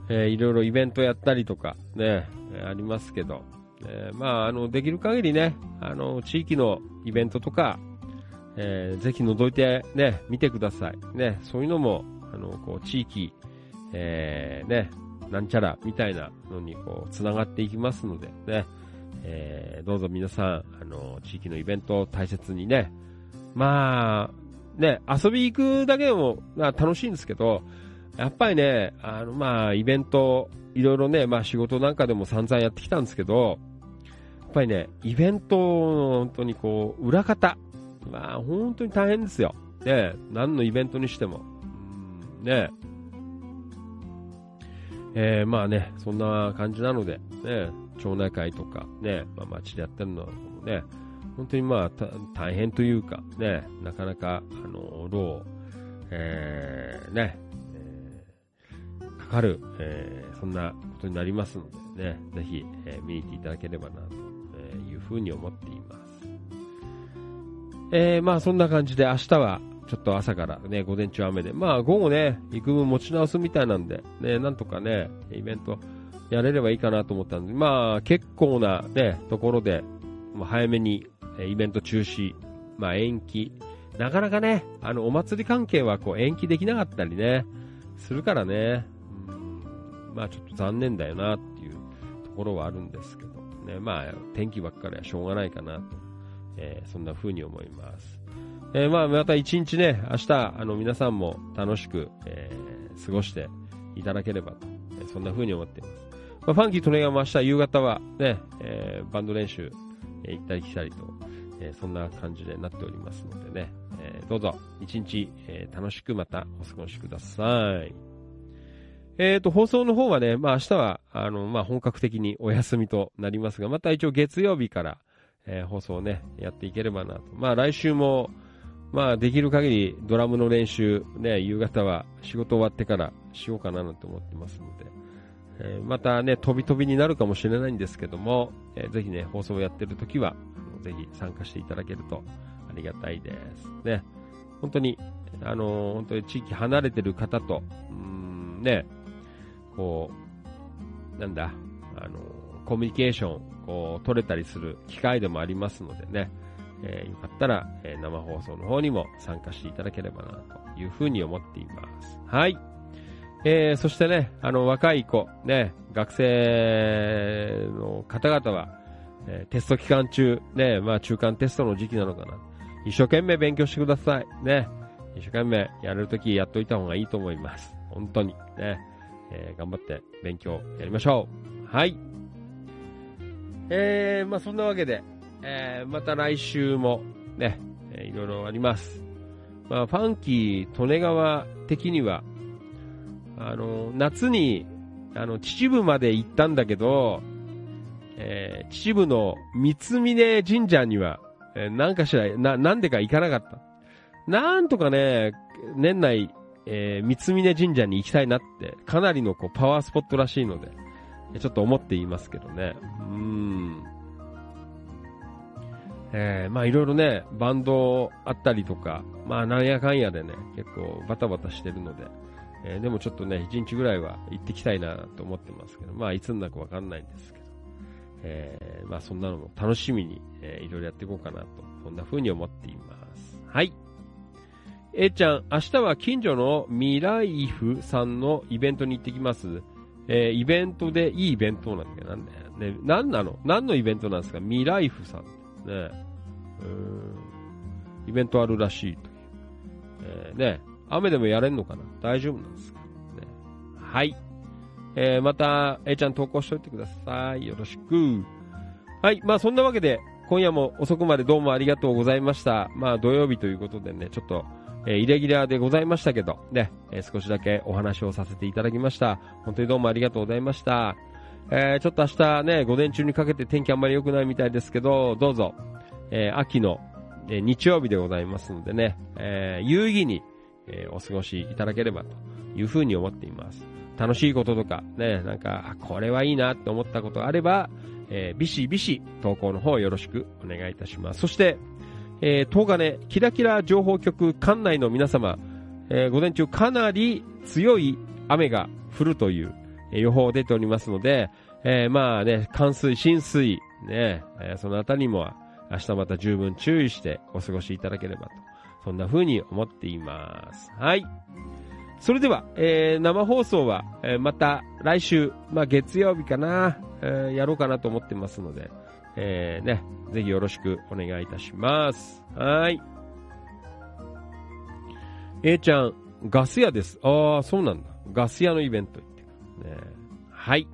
えー、いろいろイベントやったりとか、ね、ありますけど、えー、まあ、あの、できる限りね、あの、地域のイベントとか、えー、ぜひ覗いてね、見てください。ね、そういうのも、あの、こう、地域、えー、ね、なんちゃらみたいなのに、こう、繋がっていきますので、ね、えー、どうぞ皆さん、あの、地域のイベントを大切にね、まあ、ね、遊び行くだけでも、まあ、楽しいんですけど、やっぱりね、あの、まあ、イベント、いろいろね、まあ、仕事なんかでも散々やってきたんですけど、やっぱりね、イベントの本当にこう、裏方、まあ、本当に大変ですよ。ね、何のイベントにしても。うんね、えー、まあね、そんな感じなので、ね、町内会とか、ね、まあ、町でやってるのもね、本当にまあ、大変というか、ね、なかなか、あの、労、えー、ね、えー、かかる、えー、そんなことになりますので、ね、ぜひ、えー、見に行っていただければな、というふうに思っています。えー、まあ、そんな感じで明日は、ちょっと朝からね、午前中雨で、まあ午後ね、幾分持ち直すみたいなんで、ね、なんとかね、イベントやれればいいかなと思ったんで、まあ結構なね、ところで、ま、早めにイベント中止、まあ延期。なかなかね、あの、お祭り関係はこう延期できなかったりね、するからね、うん、まあちょっと残念だよなっていうところはあるんですけど、ね、まあ天気ばっかりはしょうがないかなと、えー、そんな風に思います。えー、まあまた一日ね、明日、あの皆さんも楽しく、えー、過ごしていただければと、えそんな風に思っています。まあ、ファンキートレガも明日夕方はね、え、バンド練習え行ったり来たりと、えそんな感じでなっておりますのでね、えどうぞ一日、え楽しくまたお過ごしください。えっ、ー、と、放送の方はね、まあ明日は、あの、まあ本格的にお休みとなりますが、また一応月曜日から、えー、放送をね、やっていければなと。まあ来週も、まあできる限りドラムの練習、ね、夕方は仕事終わってからしようかななんて思ってますので、えー、またね、飛び飛びになるかもしれないんですけども、えー、ぜひね、放送をやってる時は、ぜひ参加していただけるとありがたいです。ね。本当に、あのー、本当に地域離れてる方と、うん、ね、こう、なんだ、あのコミュニケーション、こう、取れたりする機会でもありますのでね、えー、よかったら、え、生放送の方にも参加していただければな、というふうに思っています。はい。えー、そしてね、あの、若い子、ね、学生の方々は、えー、テスト期間中、ね、まあ中間テストの時期なのかな。一生懸命勉強してください。ね。一生懸命やるときやっといた方がいいと思います。本当に。ね。えー、頑張って勉強やりましょう。はい。えー、まあそんなわけで、えー、また来週もね、えー、いろいろあります。まあファンキー、利根川的には、あの、夏に、あの、秩父まで行ったんだけど、えー、秩父の三峯神社には、えー、なんかしら、な、なんでか行かなかった。なんとかね、年内、えー、三峯神社に行きたいなって、かなりのこうパワースポットらしいので、ちょっと思っていますけどね。うん。えー、まあいろいろね、バンドあったりとか、まあなんやかんやでね、結構バタバタしてるので、えー、でもちょっとね、一日ぐらいは行ってきたいなと思ってますけど、まあいつになるかわかんないんですけど、えー、まあそんなのも楽しみに、えー、いろいろやっていこうかなと、そんな風に思っています。はい。えー、ちゃん、明日は近所のミライフさんのイベントに行ってきます。えー、イベントでいいイベントなんだけ？ど、なんだよ。ね、何なの？何のイベントなんですか？ミライフさん。ね。うん。イベントあるらしいという。えー、ね。雨でもやれんのかな？大丈夫なんですか、ね、はい。えー、また、えー、ちゃん投稿しといてください。よろしく。はい。まあそんなわけで、今夜も遅くまでどうもありがとうございました。まあ土曜日ということでね、ちょっと、えー、イレギュラーでございましたけど、ね、えー、少しだけお話をさせていただきました。本当にどうもありがとうございました。えー、ちょっと明日ね、午前中にかけて天気あんまり良くないみたいですけど、どうぞ、えー、秋の、えー、日曜日でございますのでね、えー、有意義に、えー、お過ごしいただければというふうに思っています。楽しいこととか、ね、なんか、これはいいなって思ったことがあれば、えー、ビシビシ投稿の方よろしくお願いいたします。そして、えー、東金、キラキラ情報局管内の皆様、えー、午前中かなり強い雨が降るという、え、予報出ておりますので、えー、まあね、冠水、浸水、ね、えー、そのあたりも明日また十分注意してお過ごしいただければとそんな風に思っています。はい。それでは、えー、生放送は、えー、また来週、まあ、月曜日かな、えー、やろうかなと思ってますので、えー、ね、ぜひよろしくお願いいたします。はい。A ちゃん、ガス屋です。ああ、そうなんだ。ガス屋のイベント行ってくる。ね、はい、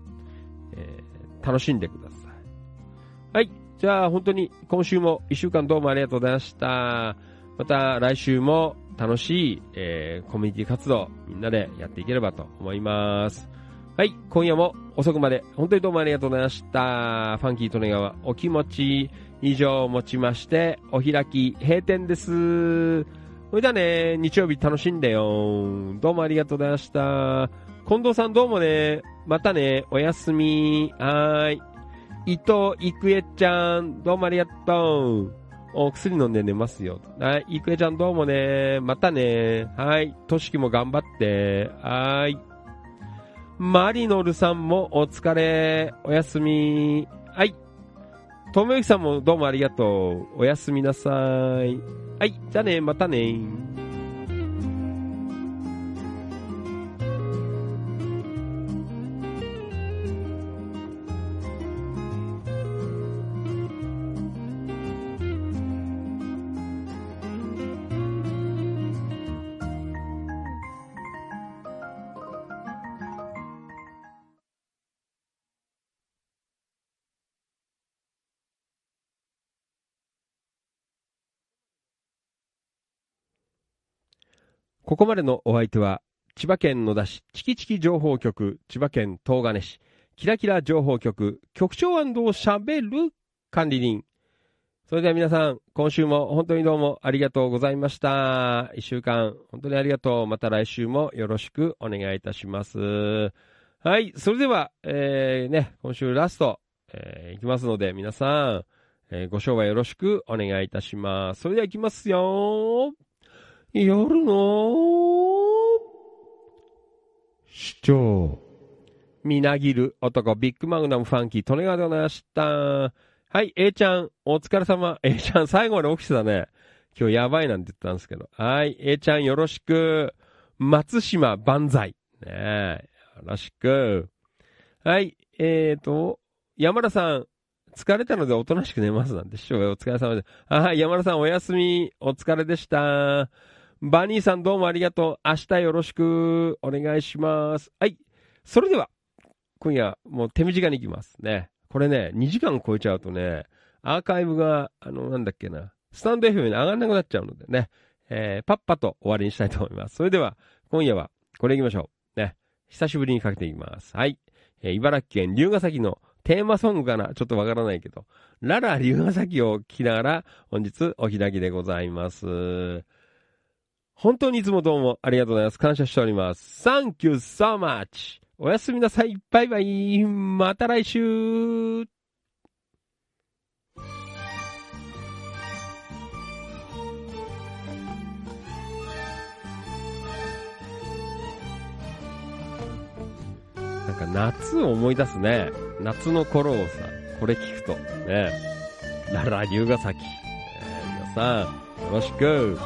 えー。楽しんでください。はい。じゃあ、本当に今週も一週間どうもありがとうございました。また来週も楽しい、えー、コミュニティ活動みんなでやっていければと思います。はい、今夜も遅くまで本当にどうもありがとうございました。ファンキー利根川お気持ち以上をもちましてお開き閉店です。それではね、日曜日楽しんでよ。どうもありがとうございました。近藤さんどうもね、またね、おやすみ。はーい。伊藤郁恵ちゃん、どうもありがとう。お薬飲んで寝ますよ。はい。いくえちゃんどうもね。またね。はい。としきも頑張って。はい。マリノルさんもお疲れ。おやすみ。はい。ともゆきさんもどうもありがとう。おやすみなさい。はい。じゃあね。またね。ここまでのお相手は、千葉県野田市チキチキ情報局、千葉県東金市、キラキラ情報局、局長しゃべる管理人。それでは皆さん、今週も本当にどうもありがとうございました。一週間、本当にありがとう。また来週もよろしくお願いいたします。はい、それでは、えー、ね、今週ラスト、えー、いきますので、皆さん、えー、ご賞はよろしくお願いいたします。それでは行きますよ夜の市長。みなぎる男、ビッグマグナムファンキー、利根川でございました。はい、A ちゃん、お疲れ様。A ちゃん、最後まで起きてたね。今日やばいなんて言ったんですけど。はい、A ちゃんよろしく。松島万歳。ねえ、よろしく。はい、えーと、山田さん、疲れたのでおとなしく寝ますなんて、師匠お疲れ様です。はい、山田さんおやすみ、お疲れでした。バニーさんどうもありがとう。明日よろしくお願いします。はい。それでは、今夜もう手短に行きますね。これね、2時間超えちゃうとね、アーカイブが、あの、なんだっけな、スタンド FM に上がんなくなっちゃうのでね、えー、パッパと終わりにしたいと思います。それでは、今夜はこれ行きましょう。ね。久しぶりにかけていきます。はい。えー、茨城県龍ヶ崎のテーマソングかなちょっとわからないけど。ララ龍ヶ崎を聞きながら、本日お開きでございます。本当にいつもどうもありがとうございます。感謝しております。Thank you so much! おやすみなさい。バイバイ。また来週なんか夏を思い出すね。夏の頃をさ、これ聞くと。ね。なら、龍ヶ崎。えー、皆さん、よろしく。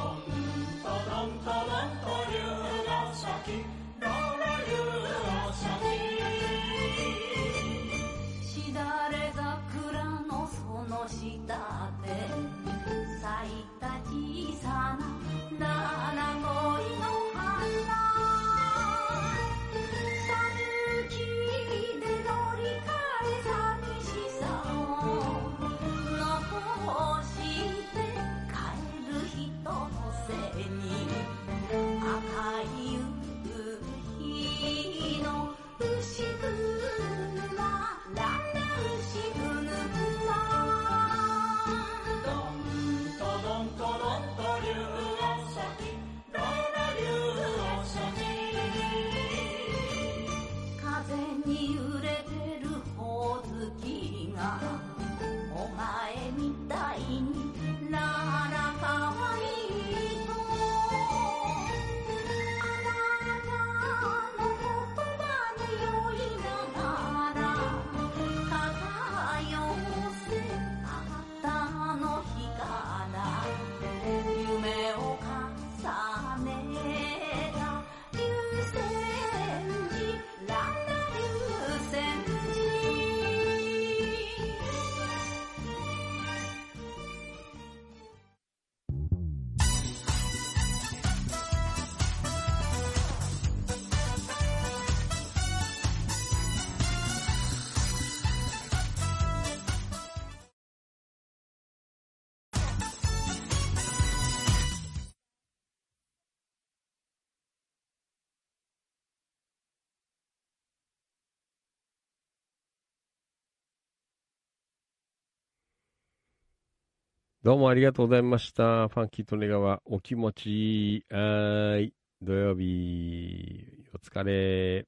どうもありがとうございました。ファンキーとネガはお気持ちいい。はい。土曜日、お疲れ。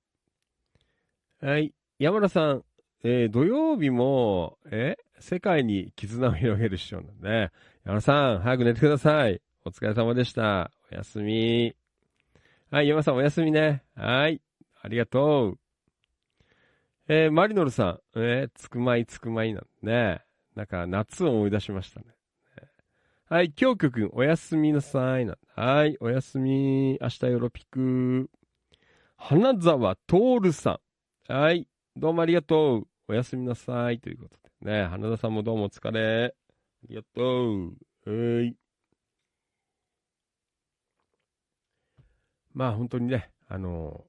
はい。山田さん、えー、土曜日も、え世界に絆を広げる師匠なんでね。山田さん、早く寝てください。お疲れ様でした。おやすみ。はい、山田さんおやすみね。はい。ありがとう。えー、マリノルさん、えー、つくまいつくまいなんでね。なんか夏を思い出しましたね。はい、京子くん、おやすみなさい。はい、おやすみ。明日よろぴく。花沢徹さん。はい、どうもありがとう。おやすみなさい。ということでね、花田さんもどうもお疲れ。ありがとう。はい。まあ本当にね、あの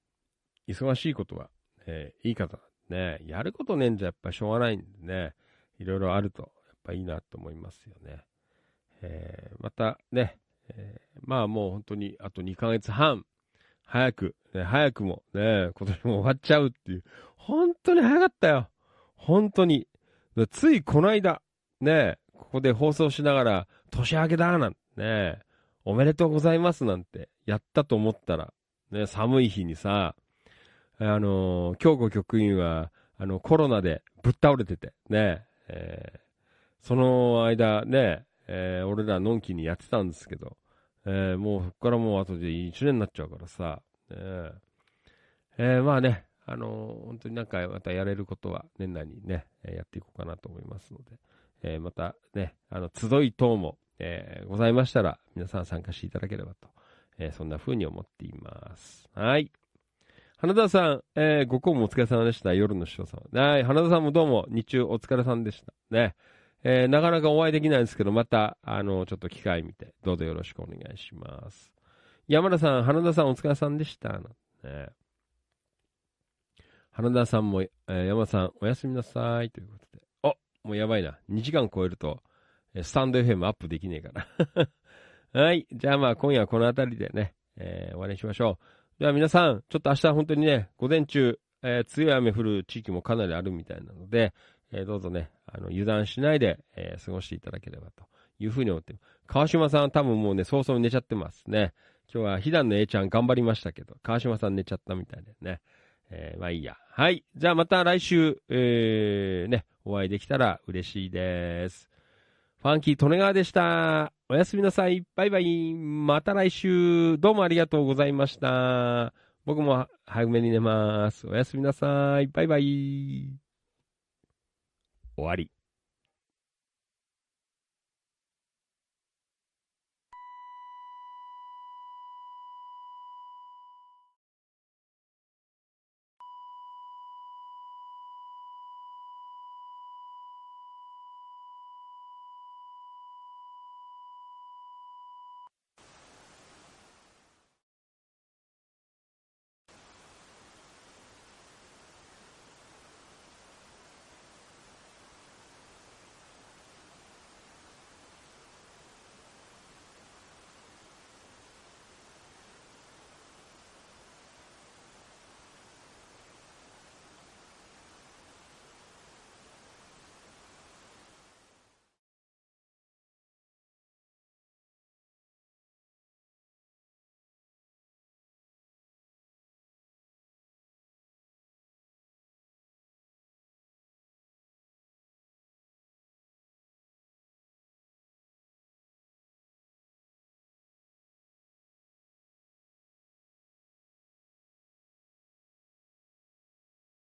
ー、忙しいことは、えー、いい方ね、やることねえんじゃやっぱしょうがないんでね、いろいろあると、やっぱいいなと思いますよね。えー、またね、えー、まあもう本当にあと2ヶ月半、早く、ね、早くもね、今年も終わっちゃうっていう。本当に早かったよ。本当に。ついこの間、ね、ここで放送しながら、年明けだなんてね、おめでとうございますなんてやったと思ったら、ね、寒い日にさ、あのー、京子局員は、あの、コロナでぶっ倒れてて、ね、えー、その間ね、えー、俺らのんきにやってたんですけど、えー、もうそこからもう後で1年になっちゃうからさ、ええー、まあね、あのー、本当になんかまたやれることは年内にね、やっていこうかなと思いますので、え、またね、あの、集い等も、え、ございましたら、皆さん参加していただければと、え、そんな風に思っています。はい。花田さん、えー、ご公務お疲れ様でした。夜の師匠さん。はい。花田さんもどうも日中お疲れ様でした。ね。えー、なかなかお会いできないんですけど、また、あの、ちょっと機会見て、どうぞよろしくお願いします。山田さん、花田さんお疲れ様でした。ね、花田さんも、えー、山田さんおやすみなさい。ということで。おもうやばいな。2時間超えると、スタンド FM アップできねえから。[laughs] はい。じゃあまあ今夜はこの辺りでね、えー、終わりにしましょう。では皆さん、ちょっと明日本当にね、午前中、えー、強い雨降る地域もかなりあるみたいなので、えー、どうぞね、あの、油断しないで、えー、過ごしていただければというふうに思って川島さん多分もうね、早々寝ちゃってますね。今日は、ひだんの A ちゃん頑張りましたけど、川島さん寝ちゃったみたいでね。えー、まあいいや。はい。じゃあまた来週、えー、ね、お会いできたら嬉しいです。ファンキー・トネガーでした。おやすみなさい。バイバイ。また来週。どうもありがとうございました。僕も早めに寝ます。おやすみなさい。バイバイ。終わり。